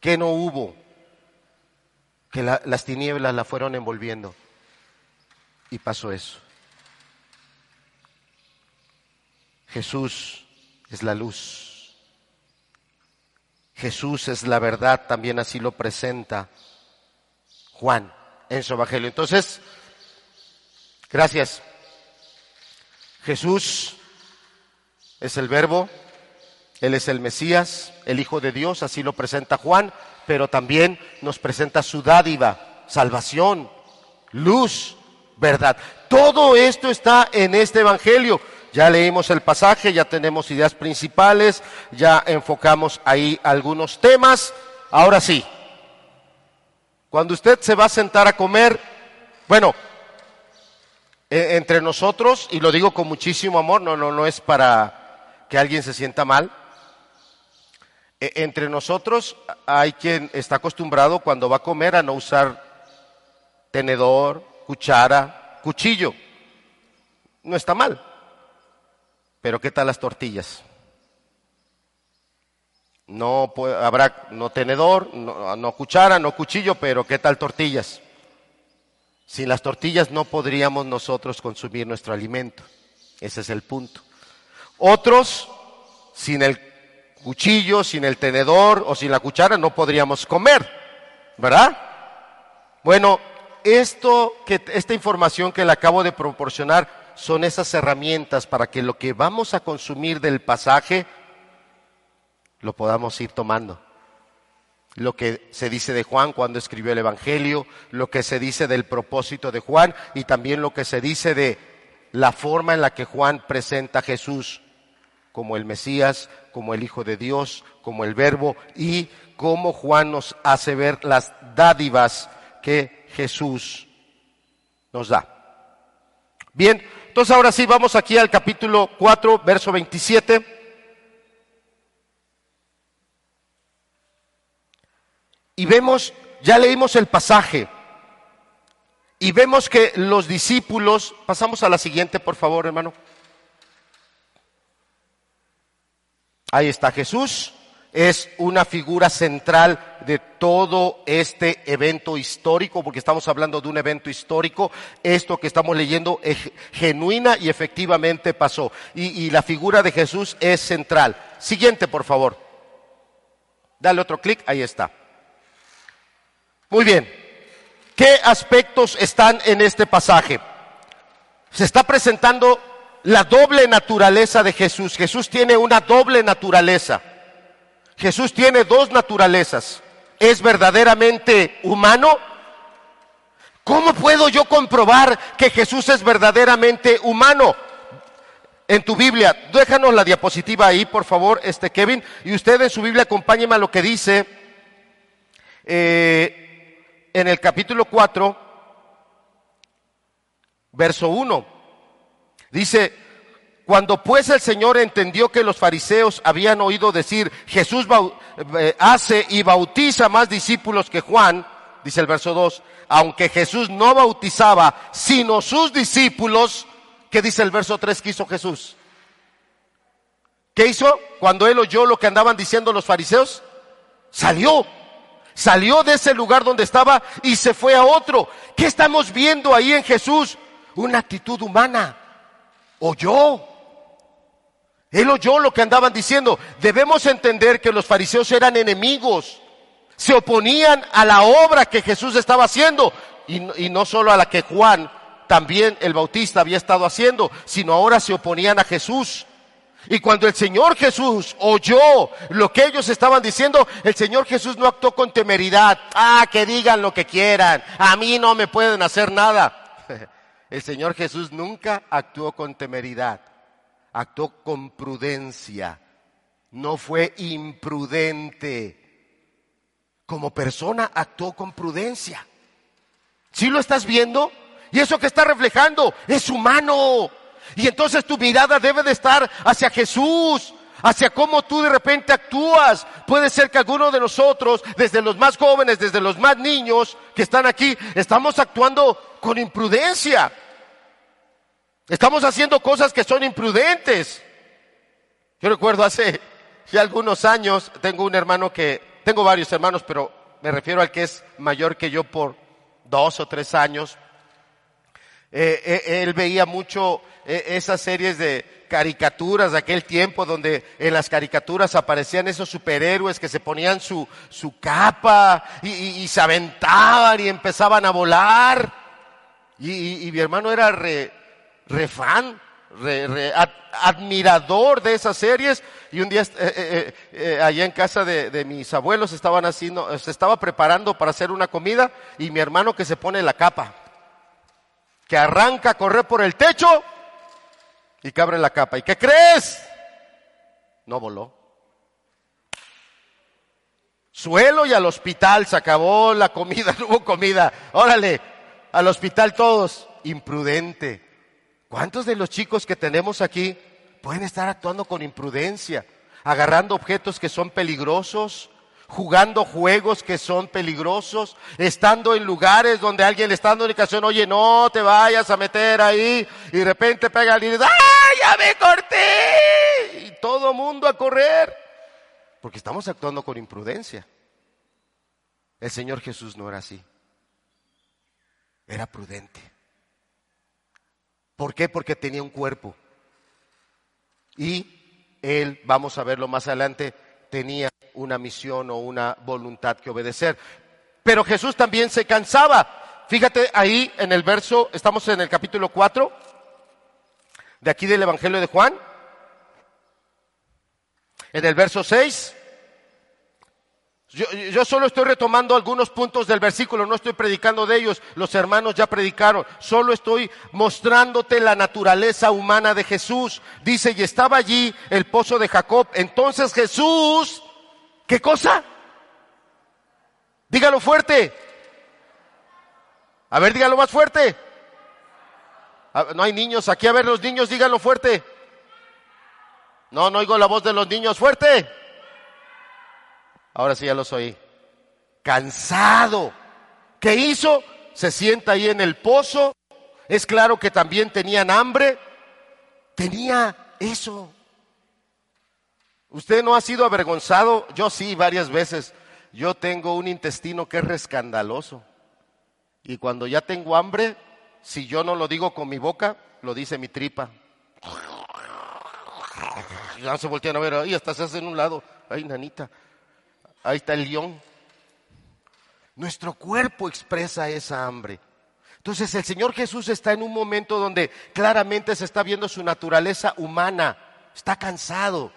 ¿Qué no hubo? Que las tinieblas la fueron envolviendo. Y pasó eso. Jesús es la luz. Jesús es la verdad, también así lo presenta Juan en su Evangelio. Entonces, gracias. Jesús es el verbo, él es el Mesías, el Hijo de Dios, así lo presenta Juan, pero también nos presenta su dádiva, salvación, luz, verdad. Todo esto está en este Evangelio. Ya leímos el pasaje, ya tenemos ideas principales, ya enfocamos ahí algunos temas. Ahora sí, cuando usted se va a sentar a comer, bueno, e, entre nosotros, y lo digo con muchísimo amor, no, no, no es para que alguien se sienta mal, entre nosotros hay quien está acostumbrado cuando va a comer a no usar tenedor, cuchara, cuchillo. No está mal. Pero ¿qué tal las tortillas? No habrá no tenedor, no, no cuchara, no cuchillo, pero ¿qué tal tortillas? Sin las tortillas no podríamos nosotros consumir nuestro alimento. Ese es el punto. Otros, sin el cuchillo, sin el tenedor o sin la cuchara no podríamos comer, ¿verdad? Bueno, esto que esta información que le acabo de proporcionar son esas herramientas para que lo que vamos a consumir del pasaje lo podamos ir tomando. Lo que se dice de Juan cuando escribió el Evangelio, lo que se dice del propósito de Juan y también lo que se dice de la forma en la que Juan presenta a Jesús como el Mesías, como el Hijo de Dios, como el Verbo y como Juan nos hace ver las dádivas que Jesús nos da. Bien, entonces ahora sí vamos aquí al capítulo 4, verso 27. Y vemos, ya leímos el pasaje, y vemos que los discípulos, pasamos a la siguiente, por favor, hermano. Ahí está Jesús es una figura central de todo este evento histórico, porque estamos hablando de un evento histórico. Esto que estamos leyendo es genuina y efectivamente pasó. Y, la figura de Jesús es central. Siguiente, por favor. Dale otro clic, ahí está. Muy bien. ¿Qué aspectos están en este pasaje? Se está presentando la doble naturaleza de Jesús. Jesús tiene una doble naturaleza. Jesús tiene dos naturalezas. Es verdaderamente humano. ¿Cómo puedo yo comprobar que Jesús es verdaderamente humano? En tu Biblia, déjanos la diapositiva ahí, por favor, este Kevin, y usted en su Biblia acompáñeme a lo que dice eh, en el capítulo 4, verso 1. Dice, cuando pues el Señor entendió que los fariseos habían oído decir, Jesús eh, hace y bautiza más discípulos que Juan, dice el verso 2, aunque Jesús no bautizaba, sino sus discípulos, ¿qué dice el verso 3 que hizo Jesús? ¿Qué hizo cuando él oyó lo que andaban diciendo los fariseos? Salió, salió de ese lugar donde estaba y se fue a otro. ¿Qué estamos viendo ahí en Jesús? Una actitud humana. Oyó, él oyó lo que andaban diciendo. Debemos entender que los fariseos eran enemigos. Se oponían a la obra que Jesús estaba haciendo. Y, no solo a la que Juan, también el Bautista, había estado haciendo, sino ahora se oponían a Jesús. Y cuando el Señor Jesús oyó lo que ellos estaban diciendo, el Señor Jesús no actuó con temeridad. Ah, que digan lo que quieran. A mí no me pueden hacer nada. El Señor Jesús nunca actuó con temeridad actuó con prudencia, no fue imprudente. Como persona actuó con prudencia. ¿Sí lo estás viendo? Y eso que está reflejando es humano. Y entonces tu mirada debe de estar hacia Jesús, hacia cómo tú de repente actúas. Puede ser que alguno de nosotros, desde los más jóvenes, desde los más niños que están aquí, estamos actuando con imprudencia. Estamos haciendo cosas que son imprudentes. Yo recuerdo hace ya algunos años, tengo un hermano que, tengo varios hermanos, pero me refiero al que es mayor que yo por dos o tres años. Eh, eh, él veía mucho eh, esas series de caricaturas de aquel tiempo donde en las caricaturas aparecían esos superhéroes que se ponían su, su capa y, se aventaban y empezaban a volar. Y, y mi hermano era re, refán, re, admirador de esas series. Y un día eh, eh, eh, allá en casa de, mis abuelos estaban haciendo, se estaba preparando para hacer una comida y mi hermano que se pone la capa, que arranca a correr por el techo y que abre la capa. ¿Y qué crees? No voló. Suelo y al hospital, se acabó la comida, no hubo comida. Órale, al hospital todos, imprudente. ¿Cuántos de los chicos que tenemos aquí pueden estar actuando con imprudencia, agarrando objetos que son peligrosos, jugando juegos que son peligrosos, estando en lugares donde alguien le está dando indicación, oye, no te vayas a meter ahí, y de repente pega el y dice, ¡ah, ya me corté! Y todo mundo a correr, porque estamos actuando con imprudencia. El Señor Jesús no era así, era prudente. ¿Por qué? Porque tenía un cuerpo. Y él, vamos a verlo más adelante, tenía una misión o una voluntad que obedecer. Pero Jesús también se cansaba. Fíjate ahí en el verso, estamos en el capítulo 4 de aquí del Evangelio de Juan. En el verso 6 yo, solo estoy retomando algunos puntos del versículo, no estoy predicando de ellos, los hermanos ya predicaron, solo estoy mostrándote la naturaleza humana de Jesús. Dice, y estaba allí el pozo de Jacob. Entonces Jesús, ¿qué cosa? Dígalo fuerte. A ver, dígalo más fuerte. no hay niños aquí, a ver los niños, díganlo fuerte. No, no oigo la voz de los niños fuerte. Ahora sí ya los oí. Cansado. ¿Qué hizo? Se sienta ahí en el pozo. Es claro que también tenían hambre. Tenía eso. Usted no ha sido avergonzado, yo sí, varias veces. Yo tengo un intestino que es rescandaloso. Y cuando ya tengo hambre, si yo no lo digo con mi boca, lo dice mi tripa. Ya se voltean a ver, ahí se hacen un lado. Ay, nanita, ahí está el león. Nuestro cuerpo expresa esa hambre. Entonces el Señor Jesús está en un momento donde claramente se está viendo su naturaleza humana. Está cansado,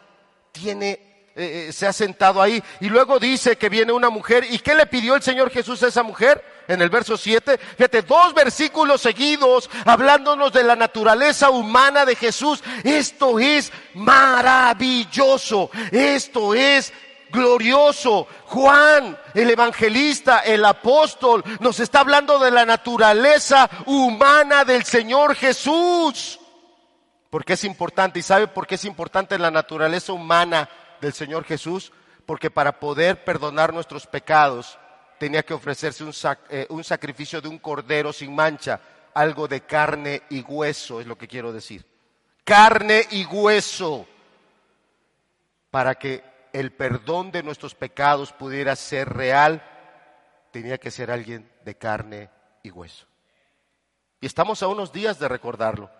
tiene eh, eh, se ha sentado ahí. Y luego dice que viene una mujer. ¿Y qué le pidió el Señor Jesús a esa mujer? En el verso 7. Fíjate, dos versículos seguidos hablándonos de la naturaleza humana de Jesús. Esto es maravilloso. Esto es glorioso. Juan, el evangelista, el apóstol, nos está hablando de la naturaleza humana del Señor Jesús. Porque es importante, y sabe por qué es importante la naturaleza humana del Señor Jesús, porque para poder perdonar nuestros pecados tenía que ofrecerse un, eh, un sacrificio de un cordero sin mancha, algo de carne y hueso, es lo que quiero decir. Carne y hueso, para que el perdón de nuestros pecados pudiera ser real, tenía que ser alguien de carne y hueso. Y estamos a unos días de recordarlo.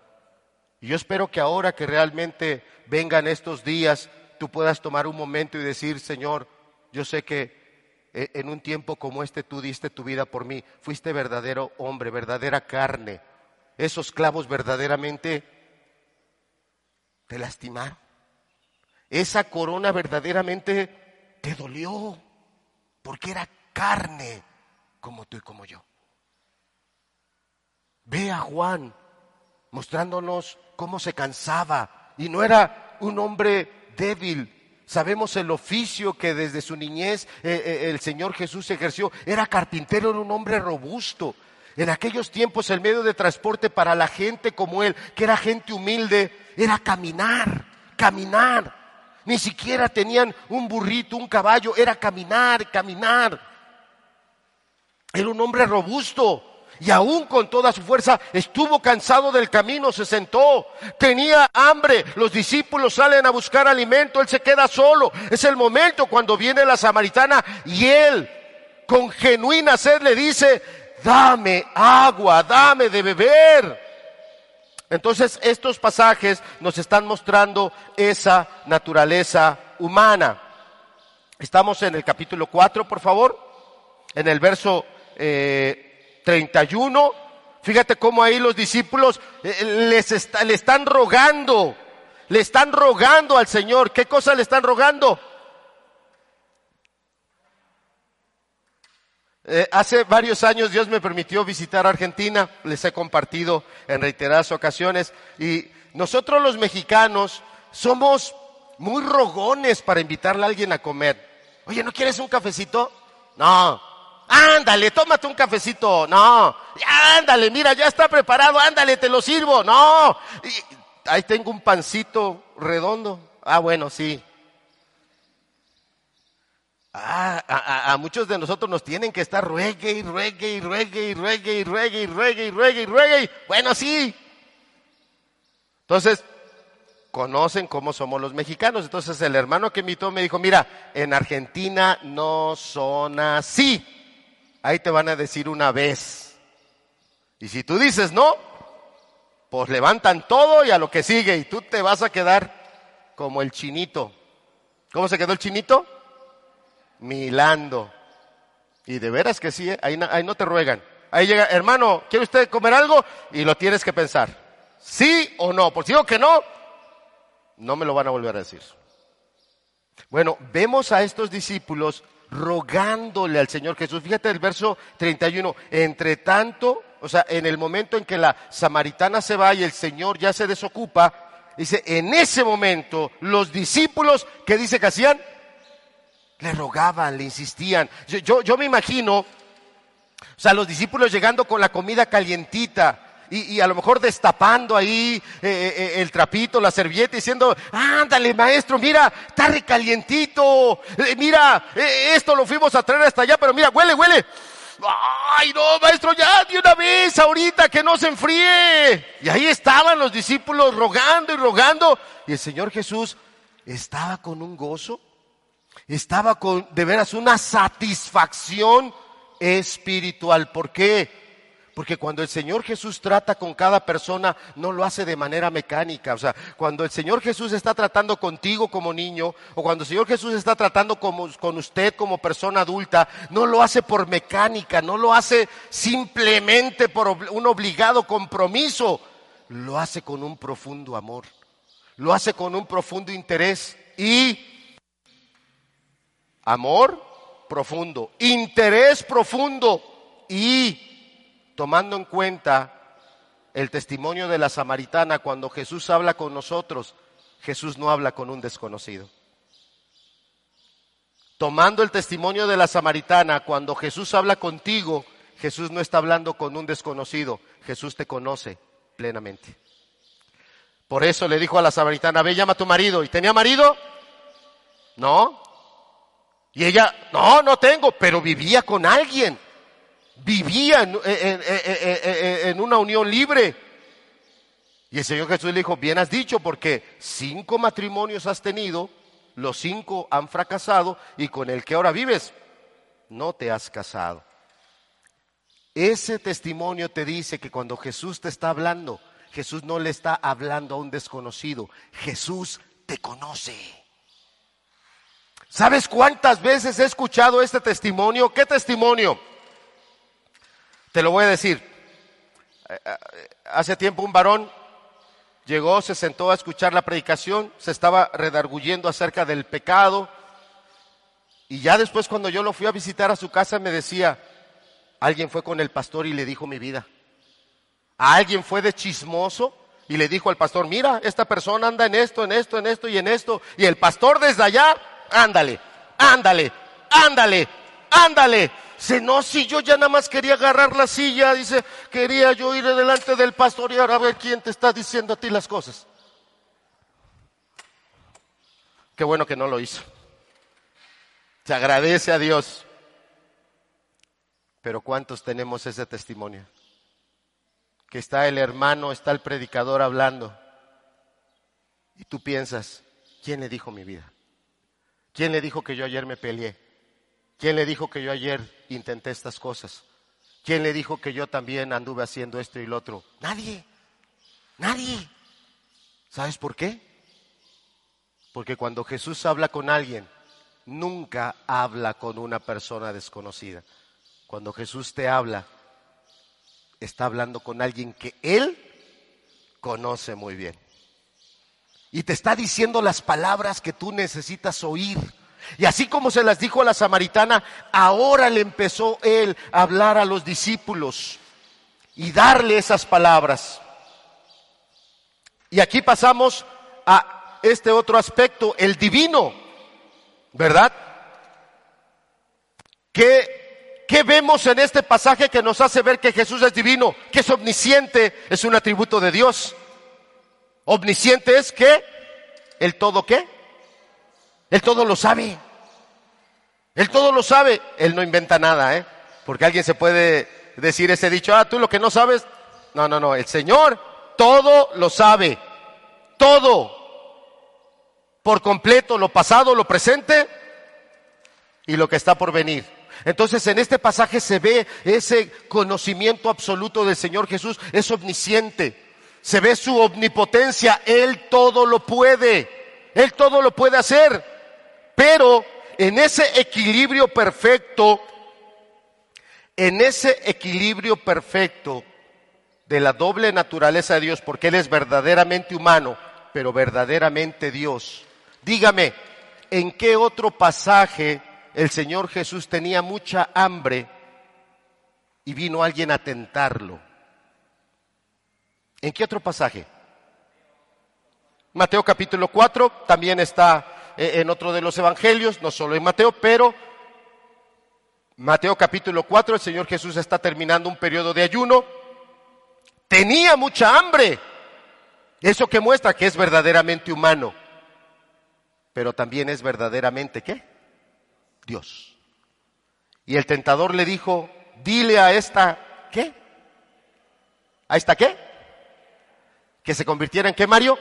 Y yo espero que ahora que realmente vengan estos días tú puedas tomar un momento y decir, Señor, yo sé que eh, en un tiempo como este tú diste tu vida por mí, fuiste verdadero hombre, verdadera carne. Esos clavos verdaderamente te lastimaron. Esa corona verdaderamente te dolió, porque era carne como tú y como yo. Ve a Juan mostrándonos cómo se cansaba y no era un hombre débil. Sabemos el oficio que desde su niñez eh, eh, el Señor Jesús ejerció. Era carpintero, era un hombre robusto. En aquellos tiempos el medio de transporte para la gente como él, que era gente humilde, era caminar, caminar. Ni siquiera tenían un burrito, un caballo, era caminar, caminar. Era un hombre robusto, y aún con toda su fuerza estuvo cansado del camino, se sentó, tenía hambre, los discípulos salen a buscar alimento, él se queda solo. Es el momento cuando viene la samaritana y él con genuina sed le dice, dame agua, dame de beber. Entonces estos pasajes nos están mostrando esa naturaleza humana. Estamos en el capítulo 4, por favor, en el verso... Eh, 31, fíjate cómo ahí los discípulos eh, les le están rogando, le están rogando al Señor. ¿Qué cosa le están rogando? Eh, hace varios años Dios me permitió visitar Argentina, les he compartido en reiteradas ocasiones, y nosotros los mexicanos somos muy rogones para invitarle a alguien a comer. Oye, ¿no quieres un cafecito? No, ándale, tómate un cafecito, no, ándale, mira, ya está preparado, ándale, te lo sirvo, no, ahí tengo un pancito redondo, ah, bueno, sí. Ah, a, muchos de nosotros nos tienen que estar ruegue y ruegue y ruegue y ruegue y ruegue. Bueno, sí. Entonces, conocen cómo somos los mexicanos. Entonces el hermano que invitó me dijo, mira, en Argentina no son así ahí te van a decir una vez. Y si tú dices no, pues levantan todo y a lo que sigue y tú te vas a quedar como el chinito. ¿Cómo se quedó el chinito? Milando. Y de veras que sí, ¿eh? ahí, no te ruegan. Ahí llega, hermano, ¿quiere usted comer algo? Y lo tienes que pensar. ¿Sí o no? Por si digo que no, no me lo van a volver a decir. Bueno, vemos a estos discípulos rogándole al Señor Jesús. Fíjate el verso 31. Entre tanto, o sea, en el momento en que la samaritana se va y el Señor ya se desocupa, dice, en ese momento los discípulos, ¿qué dice que hacían? Le rogaban, le insistían. Yo, yo, me imagino, o sea, los discípulos llegando con la comida calientita, y, a lo mejor destapando ahí eh, eh, eh, el trapito, la servilleta, diciendo, ándale maestro, mira, está recalientito, mira, esto lo fuimos a traer hasta allá, pero mira, huele, huele. Ay, no, maestro, ya de una vez, ahorita, que no se enfríe. Y ahí estaban los discípulos rogando y rogando, y el Señor Jesús estaba con un gozo, estaba con de veras una satisfacción espiritual. ¿Por qué? Porque cuando el Señor Jesús trata con cada persona, no lo hace de manera mecánica. O sea, cuando el Señor Jesús está tratando contigo como niño, o cuando el Señor Jesús está tratando con usted como persona adulta, no lo hace por mecánica, no lo hace simplemente por un obligado compromiso. Lo hace con un profundo amor, lo hace con un profundo interés y amor profundo, interés profundo y tomando en cuenta el testimonio de la samaritana, cuando Jesús habla con nosotros, Jesús no habla con un desconocido. Tomando el testimonio de la samaritana, cuando Jesús habla contigo, Jesús no está hablando con un desconocido, Jesús te conoce plenamente. Por eso le dijo a la samaritana, ve, llama a tu marido. ¿Y tenía marido? No. Y ella, no, no tengo, pero vivía con alguien vivía en, una unión libre. Y el Señor Jesús le dijo, bien has dicho, porque cinco matrimonios has tenido, los cinco han fracasado y con el que ahora vives no te has casado. Ese testimonio te dice que cuando Jesús te está hablando, Jesús no le está hablando a un desconocido, Jesús te conoce. ¿Sabes cuántas veces he escuchado este testimonio? ¿Qué testimonio? Te lo voy a decir. Eh, eh, hace tiempo un varón llegó, se sentó a escuchar la predicación, se estaba redarguyendo acerca del pecado. Y ya después cuando yo lo fui a visitar a su casa me decía, alguien fue con el pastor y le dijo mi vida. A alguien fue de chismoso y le dijo al pastor, mira, esta persona anda en esto, en esto, en esto y en esto. Y el pastor desde allá, ándale, ándale, ándale, ándale. Dice, no, si yo ya nada más quería agarrar la silla, dice, quería yo ir delante del pastor y ahora a ver quién te está diciendo a ti las cosas. Qué bueno que no lo hizo. Se agradece a Dios. Pero ¿cuántos tenemos ese testimonio? Que está el hermano, está el predicador hablando. Y tú piensas, ¿quién le dijo mi vida? ¿Quién le dijo que yo ayer me peleé? ¿Quién le dijo que yo ayer intenté estas cosas? ¿Quién le dijo que yo también anduve haciendo esto y lo otro? Nadie. Nadie. ¿Sabes por qué? Porque cuando Jesús habla con alguien, nunca habla con una persona desconocida. Cuando Jesús te habla, está hablando con alguien que Él conoce muy bien. Y te está diciendo las palabras que tú necesitas oír y así como se las dijo a la samaritana, ahora le empezó él a hablar a los discípulos y darle esas palabras. Y aquí pasamos a este otro aspecto, el divino, ¿verdad? ¿Qué, ¿Qué, vemos en este pasaje que nos hace ver que Jesús es divino, que es omnisciente, es un atributo de Dios? Omnisciente es que el todo qué? Él todo lo sabe. Él todo lo sabe. Él no inventa nada, ¿eh? Porque alguien se puede decir ese dicho, ah, tú lo que no sabes. No, no, no. El Señor todo lo sabe. Todo. Por completo, lo pasado, lo presente y lo que está por venir. Entonces en este pasaje se ve ese conocimiento absoluto del Señor Jesús, es omnisciente. Se ve su omnipotencia, Él todo lo puede, Él todo lo puede hacer. Pero en ese equilibrio perfecto, en ese equilibrio perfecto de la doble naturaleza de Dios, porque Él es verdaderamente humano, pero verdaderamente Dios. Dígame, ¿en qué otro pasaje el Señor Jesús tenía mucha hambre y vino alguien a tentarlo? ¿En qué otro pasaje? Mateo capítulo 4 también está eh, en otro de los evangelios, no solo en Mateo, pero Mateo capítulo 4, el Señor Jesús está terminando un periodo de ayuno. Tenía mucha hambre. Eso que muestra que es verdaderamente humano. Pero también es verdaderamente qué? Dios. Y el tentador le dijo, dile a esta, ¿qué? ¿A esta qué? Que se convirtiera en qué, Mario?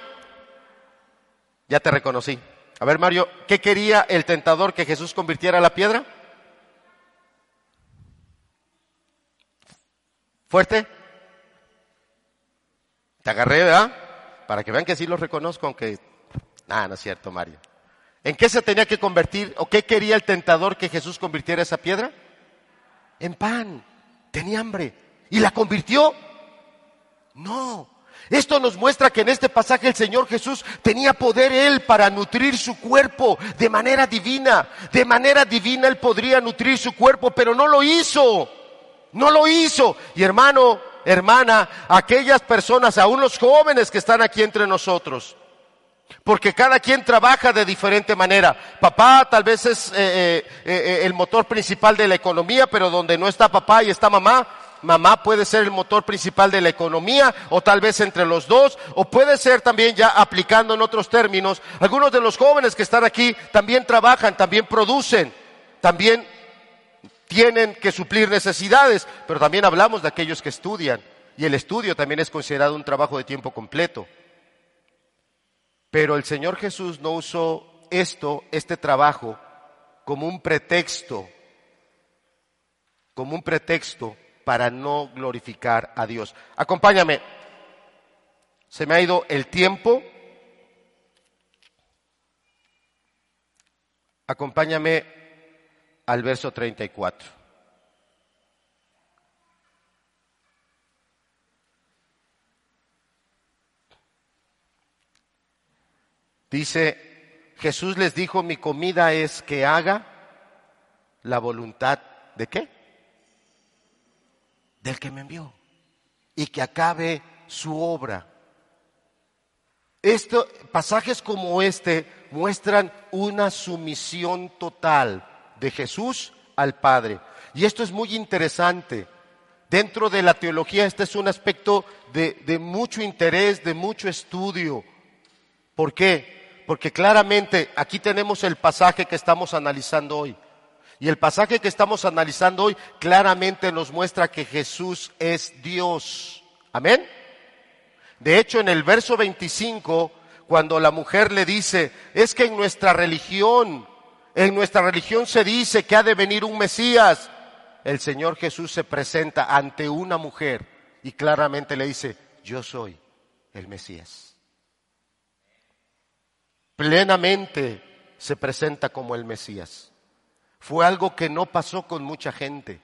Ya te reconocí A ver, Mario, ¿qué quería el tentador que Jesús convirtiera la piedra? ¿Fuerte? Te agarré, ¿verdad? Para que vean que sí los reconozco, aunque... Nada, no es cierto, Mario. ¿En qué se tenía que convertir o qué quería el tentador que Jesús convirtiera esa piedra? En pan. Tenía hambre. ¿Y la convirtió? No. Esto nos muestra que en este pasaje el Señor Jesús tenía poder Él para nutrir su cuerpo de manera divina. De manera divina Él podría nutrir su cuerpo, pero no lo hizo. No lo hizo. Y hermano, hermana, aquellas personas, aún los jóvenes que están aquí entre nosotros, porque cada quien trabaja de diferente manera. Papá tal vez es eh, eh, eh, el motor principal de la economía, pero donde no está papá y está mamá, mamá puede ser el motor principal de la economía, o tal vez entre los dos, o puede ser también ya aplicando en otros términos. Algunos de los jóvenes que están aquí también trabajan, también producen, también tienen que suplir necesidades, pero también hablamos de aquellos que estudian, y el estudio también es considerado un trabajo de tiempo completo. Pero el Señor Jesús no usó esto, este trabajo, como un pretexto, como un pretexto para no glorificar a Dios. Acompáñame. Se me ha ido el tiempo. Acompáñame al verso 34. Dice, Jesús les dijo, mi comida es que haga la voluntad de qué? Del que me envió. Y que acabe su obra. Esto, pasajes como este muestran una sumisión total de Jesús al Padre. Y esto es muy interesante. Dentro de la teología este es un aspecto de, de mucho interés, de mucho estudio. ¿Por qué? Porque claramente aquí tenemos el pasaje que estamos analizando hoy. Y el pasaje que estamos analizando hoy claramente nos muestra que Jesús es Dios. Amén. De hecho, en el verso 25, cuando la mujer le dice, es que en nuestra religión, en nuestra religión se dice que ha de venir un Mesías, el Señor Jesús se presenta ante una mujer y claramente le dice, yo soy el Mesías plenamente se presenta como el Mesías. Fue algo que no pasó con mucha gente.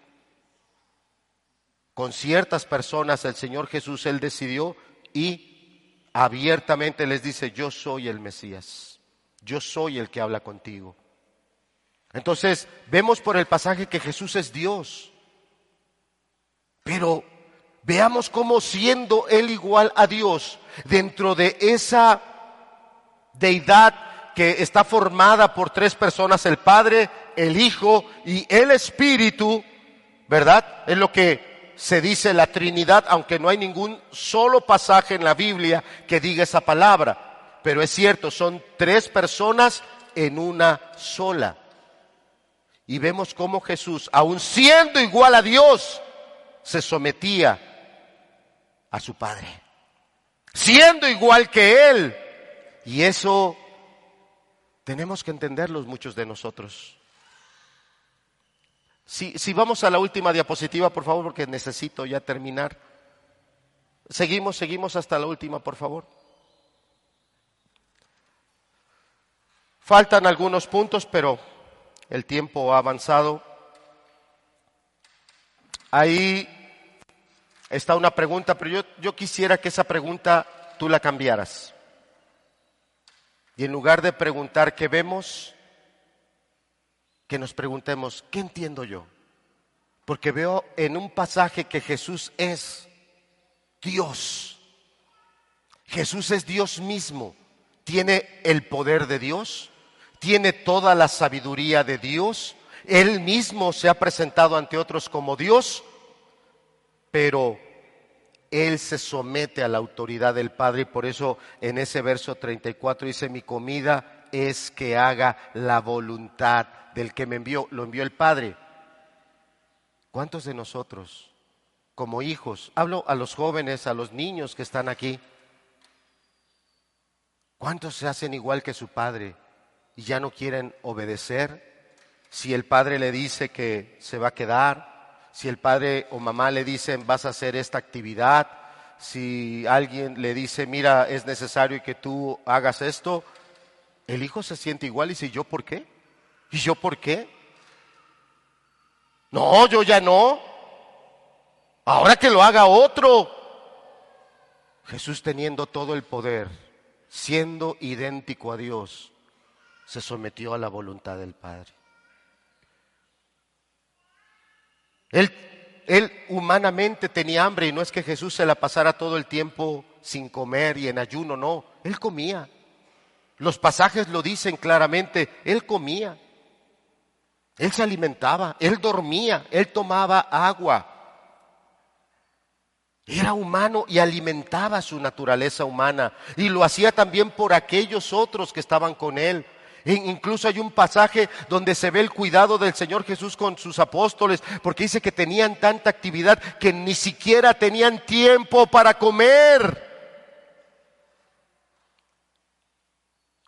Con ciertas personas el Señor Jesús, Él decidió y abiertamente les dice, yo soy el Mesías, yo soy el que habla contigo. Entonces, vemos por el pasaje que Jesús es Dios, pero veamos cómo siendo Él igual a Dios, dentro de esa deidad que está formada por tres personas, el Padre, el Hijo y el Espíritu, ¿verdad? Es lo que se dice la Trinidad, aunque no hay ningún solo pasaje en la Biblia que diga esa palabra. Pero es cierto, son tres personas en una sola. Y vemos cómo Jesús, aun siendo igual a Dios, se sometía a su Padre. Siendo igual que Él, y eso tenemos que entenderlos muchos de nosotros. Si, si vamos a la última diapositiva, por favor, porque necesito ya terminar. Seguimos, seguimos hasta la última, por favor. Faltan algunos puntos, pero el tiempo ha avanzado. Ahí está una pregunta, pero yo, yo quisiera que esa pregunta tú la cambiaras. Y en lugar de preguntar qué vemos, que nos preguntemos, ¿qué entiendo yo? Porque veo en un pasaje que Jesús es Dios. Jesús es Dios mismo. Tiene el poder de Dios, tiene toda la sabiduría de Dios. Él mismo se ha presentado ante otros como Dios, pero él se somete a la autoridad del Padre y por eso en ese verso 34 dice, mi comida es que haga la voluntad del que me envió. Lo envió el Padre. ¿Cuántos de nosotros, como hijos, hablo a los jóvenes, a los niños que están aquí, cuántos se hacen igual que su Padre y ya no quieren obedecer, si el padre le dice que se va a quedar, si el padre o mamá le dicen vas a hacer esta actividad, si alguien le dice, mira, es necesario que tú hagas esto, el hijo se siente igual y dice, ¿yo por qué? ¿Y yo por qué? No, yo ya no. Ahora que lo haga otro. Jesús teniendo todo el poder, siendo idéntico a Dios, se sometió a la voluntad del Padre. Él, él, humanamente tenía hambre y no es que Jesús se la pasara todo el tiempo sin comer y en ayuno, no, él comía. Los pasajes lo dicen claramente, él comía. Él se alimentaba, él dormía, él tomaba agua. Era humano y alimentaba su naturaleza humana. Y lo hacía también por aquellos otros que estaban con él. Incluso hay un pasaje donde se ve el cuidado del Señor Jesús con sus apóstoles, porque dice que tenían tanta actividad que ni siquiera tenían tiempo para comer.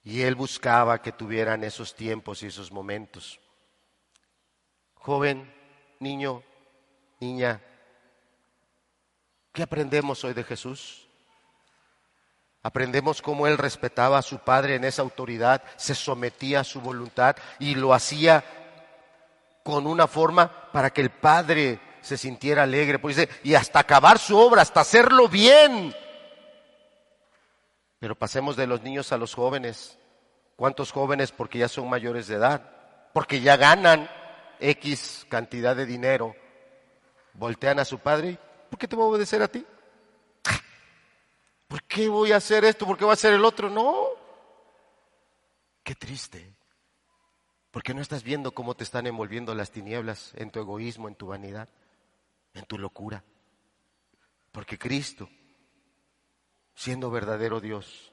Y él buscaba que tuvieran esos tiempos y esos momentos joven, niño, niña, ¿qué aprendemos hoy de Jesús? Aprendemos cómo Él respetaba a su Padre en esa autoridad, se sometía a su voluntad y lo hacía con una forma para que el Padre se sintiera alegre. Pues y hasta acabar su obra, hasta hacerlo bien. Pero pasemos de los niños a los jóvenes. ¿Cuántos jóvenes porque ya son mayores de edad? Porque ya ganan, X cantidad de dinero, voltean a su padre, ¿por qué te voy a obedecer a ti? ¿Por qué voy a hacer esto? ¿Por qué voy a hacer el otro? No. Qué triste. Porque no estás viendo cómo te están envolviendo las tinieblas en tu egoísmo, en tu vanidad, en tu locura. Porque Cristo, siendo verdadero Dios,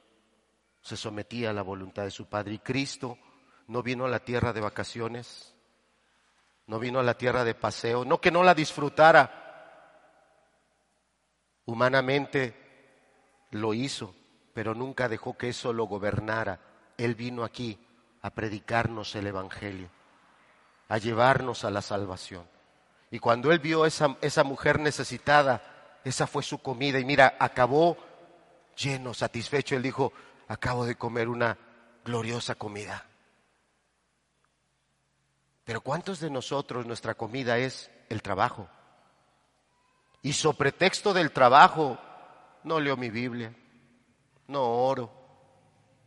se sometía a la voluntad de su Padre. Y Cristo no vino a la tierra de vacaciones, no vino a la tierra de paseo, no que no la disfrutara. Humanamente lo hizo, pero nunca dejó que eso lo gobernara. Él vino aquí a predicarnos el Evangelio, a llevarnos a la salvación. Y cuando él vio esa, esa mujer necesitada, esa fue su comida. Y mira, acabó lleno, satisfecho. Él dijo, acabo de comer una gloriosa comida. Pero ¿cuántos de nosotros nuestra comida es el trabajo? Y sobre texto del trabajo, no leo mi Biblia, no oro,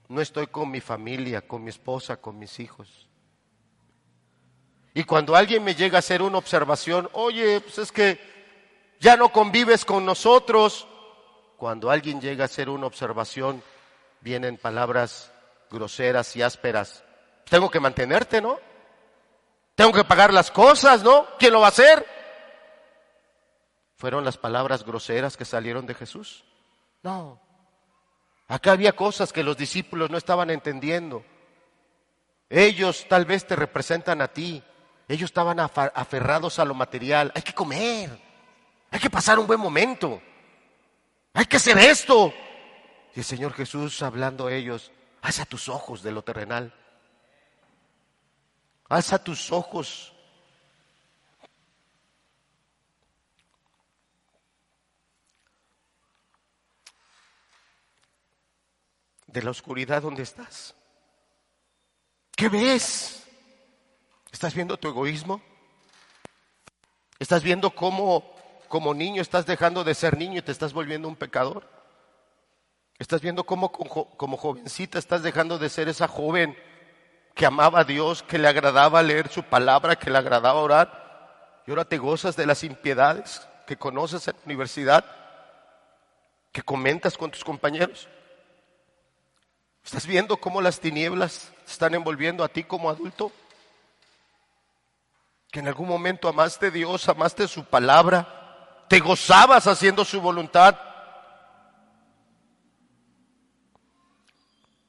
no estoy con mi familia, con mi esposa, con mis hijos. Y cuando alguien me llega a hacer una observación, oye, pues es que ya no convives con nosotros, cuando alguien llega a hacer una observación, vienen palabras groseras y ásperas. Tengo que mantenerte, ¿no? Tengo que pagar las cosas, ¿no? ¿Quién lo va a hacer? ¿Fueron las palabras groseras que salieron de Jesús? No. Acá había cosas que los discípulos no estaban entendiendo. Ellos tal vez te representan a ti. Ellos estaban aferrados a lo material. Hay que comer. Hay que pasar un buen momento. Hay que hacer esto. Y el Señor Jesús hablando a ellos, a tus ojos de lo terrenal. Alza tus ojos. De la oscuridad donde estás. ¿Qué ves? ¿Estás viendo tu egoísmo? ¿Estás viendo cómo como niño estás dejando de ser niño y te estás volviendo un pecador? ¿Estás viendo cómo como jovencita estás dejando de ser esa joven que amaba a Dios, que le agradaba leer su palabra, que le agradaba orar, y ahora te gozas de las impiedades que conoces en la universidad, que comentas con tus compañeros. ¿Estás viendo cómo las tinieblas están envolviendo a ti como adulto? Que en algún momento amaste a Dios, amaste su palabra, te gozabas haciendo su voluntad.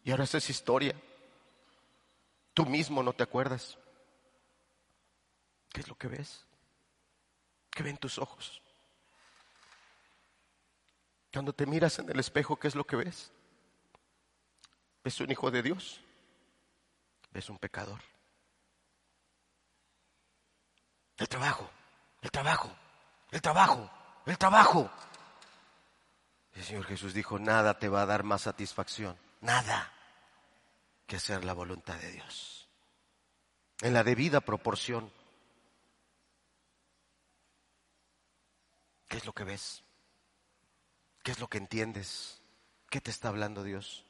Y ahora es historia. Tú mismo no te acuerdas. ¿Qué es lo que ves? ¿Qué ven tus ojos? Cuando te miras en el espejo, ¿qué es lo que ves? ¿Ves un hijo de Dios? es un pecador. El trabajo, el trabajo, el trabajo, el trabajo. El Señor Jesús dijo, nada te va a dar más satisfacción, nada, que hacer la voluntad de Dios. En la debida proporción. ¿Qué es lo que ves? ¿Qué es lo que entiendes? ¿Qué te está hablando Dios?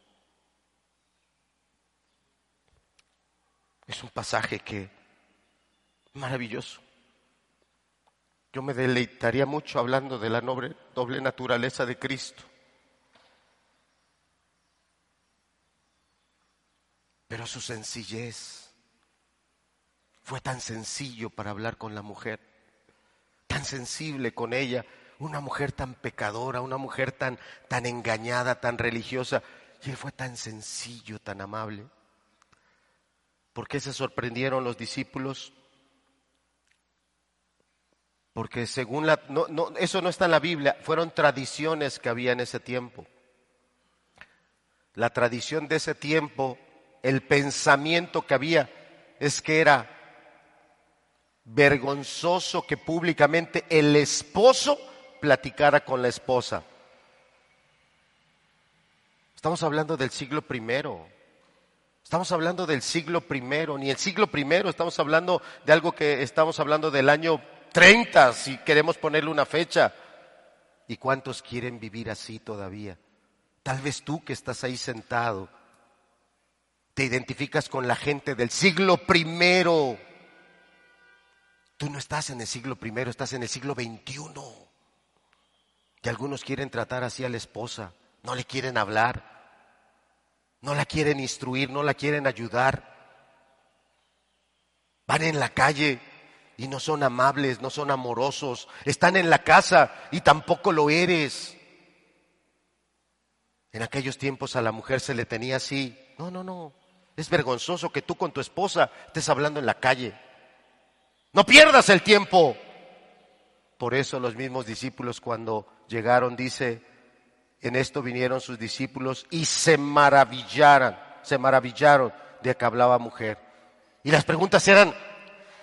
Es un pasaje que maravilloso. Yo me deleitaría mucho hablando de la noble, doble naturaleza de Cristo. Pero su sencillez fue tan sencillo para hablar con la mujer, tan sensible con ella, una mujer tan pecadora, una mujer tan, tan engañada, tan religiosa, y él fue tan sencillo, tan amable. ¿Por qué se sorprendieron los discípulos? Porque según la... No, no, eso no está en la Biblia, fueron tradiciones que había en ese tiempo. La tradición de ese tiempo, el pensamiento que había, es que era vergonzoso que públicamente el esposo platicara con la esposa. Estamos hablando del siglo primero. Estamos hablando del siglo primero, ni el siglo primero, estamos hablando de algo que estamos hablando del año 30, si queremos ponerle una fecha. ¿Y cuántos quieren vivir así todavía? Tal vez tú que estás ahí sentado, te identificas con la gente del siglo primero. Tú no estás en el siglo primero, estás en el siglo veintiuno. Y algunos quieren tratar así a la esposa, no le quieren hablar, no la quieren instruir, no la quieren ayudar. Van en la calle y no son amables, no son amorosos. Están en la casa y tampoco lo eres. En aquellos tiempos a la mujer se le tenía así. No, no, no. Es vergonzoso que tú con tu esposa estés hablando en la calle. No pierdas el tiempo. Por eso los mismos discípulos cuando llegaron, dice, en esto vinieron sus discípulos y se maravillaron, se maravillaron de que hablaba mujer. Y las preguntas eran,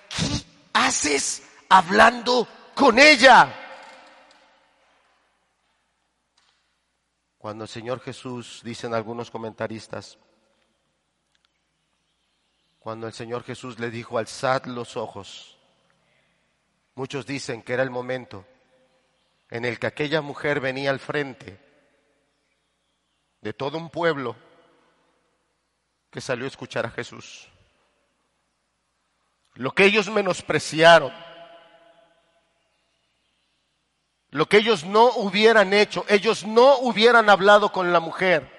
¿qué haces hablando con ella? Cuando el Señor Jesús, dicen algunos comentaristas, cuando el Señor Jesús le dijo, alzad los ojos, muchos dicen que era el momento en el que aquella mujer venía al frente de todo un pueblo que salió a escuchar a Jesús. Lo que ellos menospreciaron, lo que ellos no hubieran hecho, ellos no hubieran hablado con la mujer,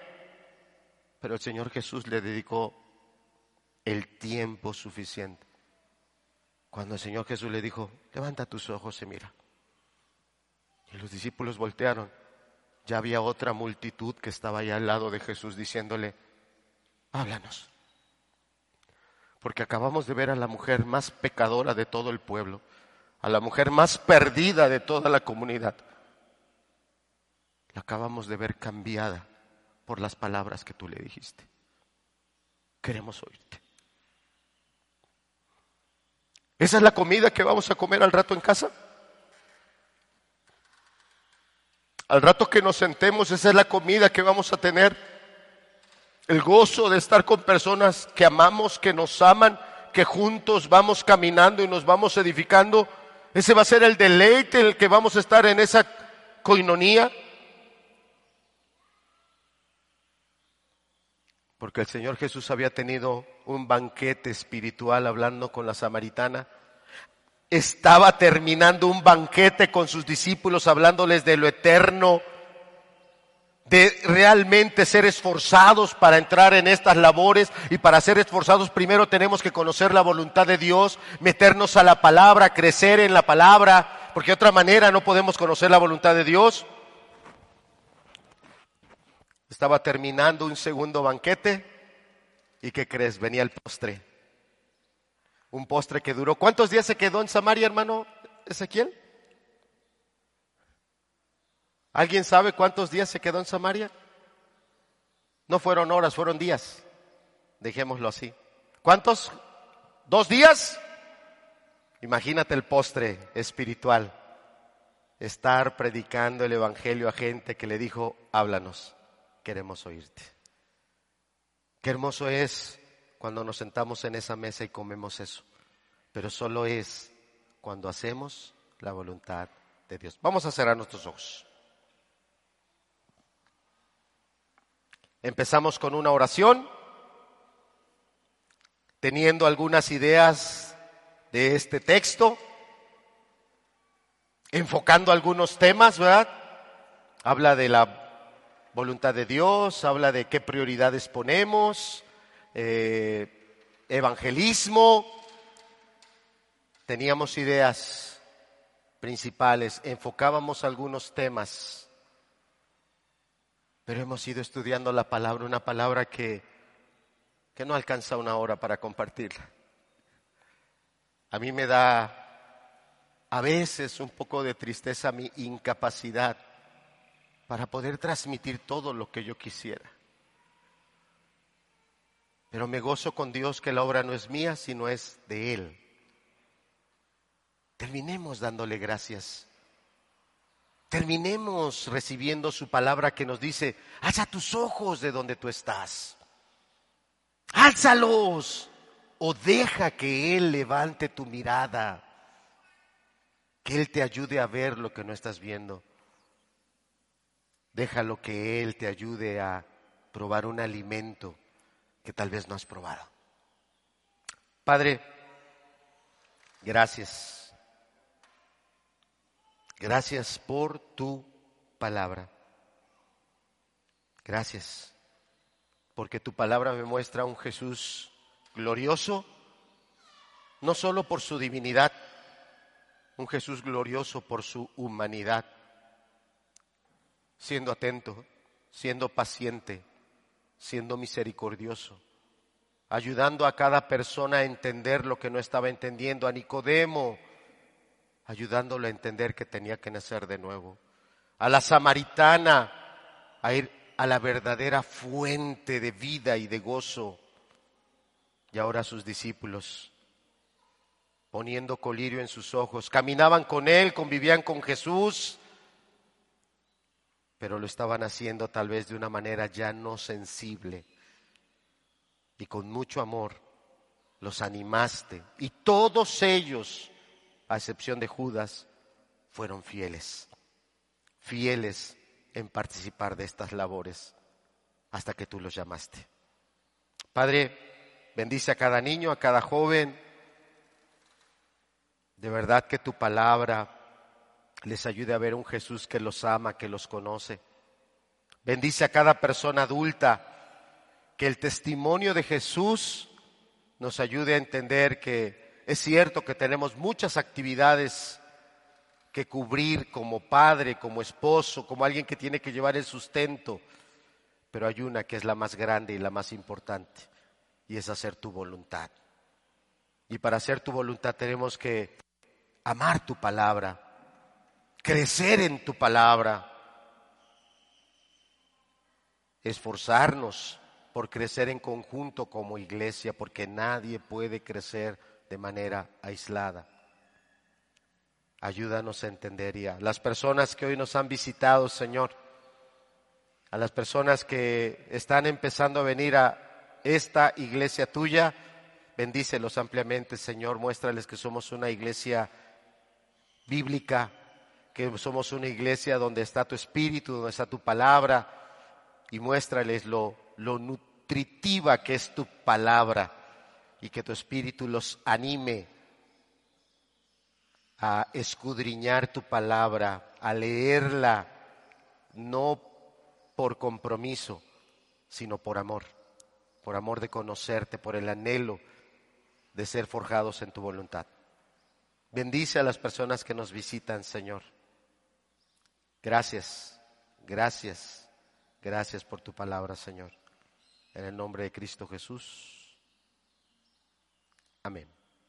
pero el Señor Jesús le dedicó el tiempo suficiente. Cuando el Señor Jesús le dijo, levanta tus ojos y mira. Y los discípulos voltearon ya había otra multitud que estaba ahí al lado de Jesús diciéndole, háblanos. Porque acabamos de ver a la mujer más pecadora de todo el pueblo, a la mujer más perdida de toda la comunidad. La acabamos de ver cambiada por las palabras que tú le dijiste. Queremos oírte. ¿Esa es la comida que vamos a comer al rato en casa? Al rato que nos sentemos, esa es la comida que vamos a tener. El gozo de estar con personas que amamos, que nos aman, que juntos vamos caminando y nos vamos edificando. Ese va a ser el deleite en el que vamos a estar en esa coinonía. Porque el Señor Jesús había tenido un banquete espiritual hablando con la samaritana estaba terminando un banquete con sus discípulos hablándoles de lo eterno, de realmente ser esforzados para entrar en estas labores y para ser esforzados primero tenemos que conocer la voluntad de Dios, meternos a la palabra, crecer en la palabra, porque de otra manera no podemos conocer la voluntad de Dios. Estaba terminando un segundo banquete y ¿qué crees? Venía el postre. Un postre que duró. ¿Cuántos días se quedó en Samaria, hermano Ezequiel? ¿Alguien sabe cuántos días se quedó en Samaria? No fueron horas, fueron días. Dejémoslo así. ¿Cuántos? ¿Dos días? Imagínate el postre espiritual. Estar predicando el Evangelio a gente que le dijo, háblanos, queremos oírte. Qué hermoso es cuando nos sentamos en esa mesa y comemos eso. Pero solo es cuando hacemos la voluntad de Dios. Vamos a cerrar nuestros ojos. Empezamos con una oración, teniendo algunas ideas de este texto, enfocando algunos temas, ¿verdad? Habla de la voluntad de Dios, habla de qué prioridades ponemos, eh, evangelismo. Teníamos ideas principales, enfocábamos algunos temas pero hemos ido estudiando la palabra, una palabra que, que no alcanza una hora para compartirla. A mí me da a veces un poco de tristeza mi incapacidad para poder transmitir todo lo que yo quisiera. Pero me gozo con Dios que la obra no es mía, sino es de Él. Terminemos dándole gracias terminemos recibiendo su palabra que nos dice, alza tus ojos de donde tú estás. Álzalos o deja que Él levante tu mirada, que Él te ayude a ver lo que no estás viendo. Déjalo que Él te ayude a probar un alimento que tal vez no has probado. Padre, gracias Gracias por tu palabra. Gracias, porque tu palabra me muestra un Jesús glorioso, no solo por su divinidad, un Jesús glorioso por su humanidad, siendo atento, siendo paciente, siendo misericordioso, ayudando a cada persona a entender lo que no estaba entendiendo, a Nicodemo, ayudándolo a entender que tenía que nacer de nuevo. A la samaritana a ir a la verdadera fuente de vida y de gozo. Y ahora sus discípulos, poniendo colirio en sus ojos, caminaban con él, convivían con Jesús, pero lo estaban haciendo tal vez de una manera ya no sensible. Y con mucho amor los animaste. Y todos ellos a excepción de Judas, fueron fieles, fieles en participar de estas labores hasta que tú los llamaste. Padre, bendice a cada niño, a cada joven. De verdad que tu palabra les ayude a ver un Jesús que los ama, que los conoce. Bendice a cada persona adulta, que el testimonio de Jesús nos ayude a entender que es cierto que tenemos muchas actividades que cubrir como padre, como esposo, como alguien que tiene que llevar el sustento, pero hay una que es la más grande y la más importante, y es hacer tu voluntad. Y para hacer tu voluntad tenemos que amar tu palabra, crecer en tu palabra, esforzarnos por crecer en conjunto como iglesia, porque nadie puede crecer de manera aislada. Ayúdanos a entender y a las personas que hoy nos han visitado, Señor, a las personas que están empezando a venir a esta iglesia tuya, bendícelos ampliamente, Señor, muéstrales que somos una iglesia bíblica, que somos una iglesia donde está tu espíritu, donde está tu palabra, y muéstrales lo, lo nutritiva que es tu palabra y que tu espíritu los anime a escudriñar tu palabra, a leerla, no por compromiso, sino por amor, por amor de conocerte, por el anhelo de ser forjados en tu voluntad. Bendice a las personas que nos visitan, Señor. Gracias, gracias, gracias por tu palabra, Señor. En el nombre de Cristo Jesús. Amén.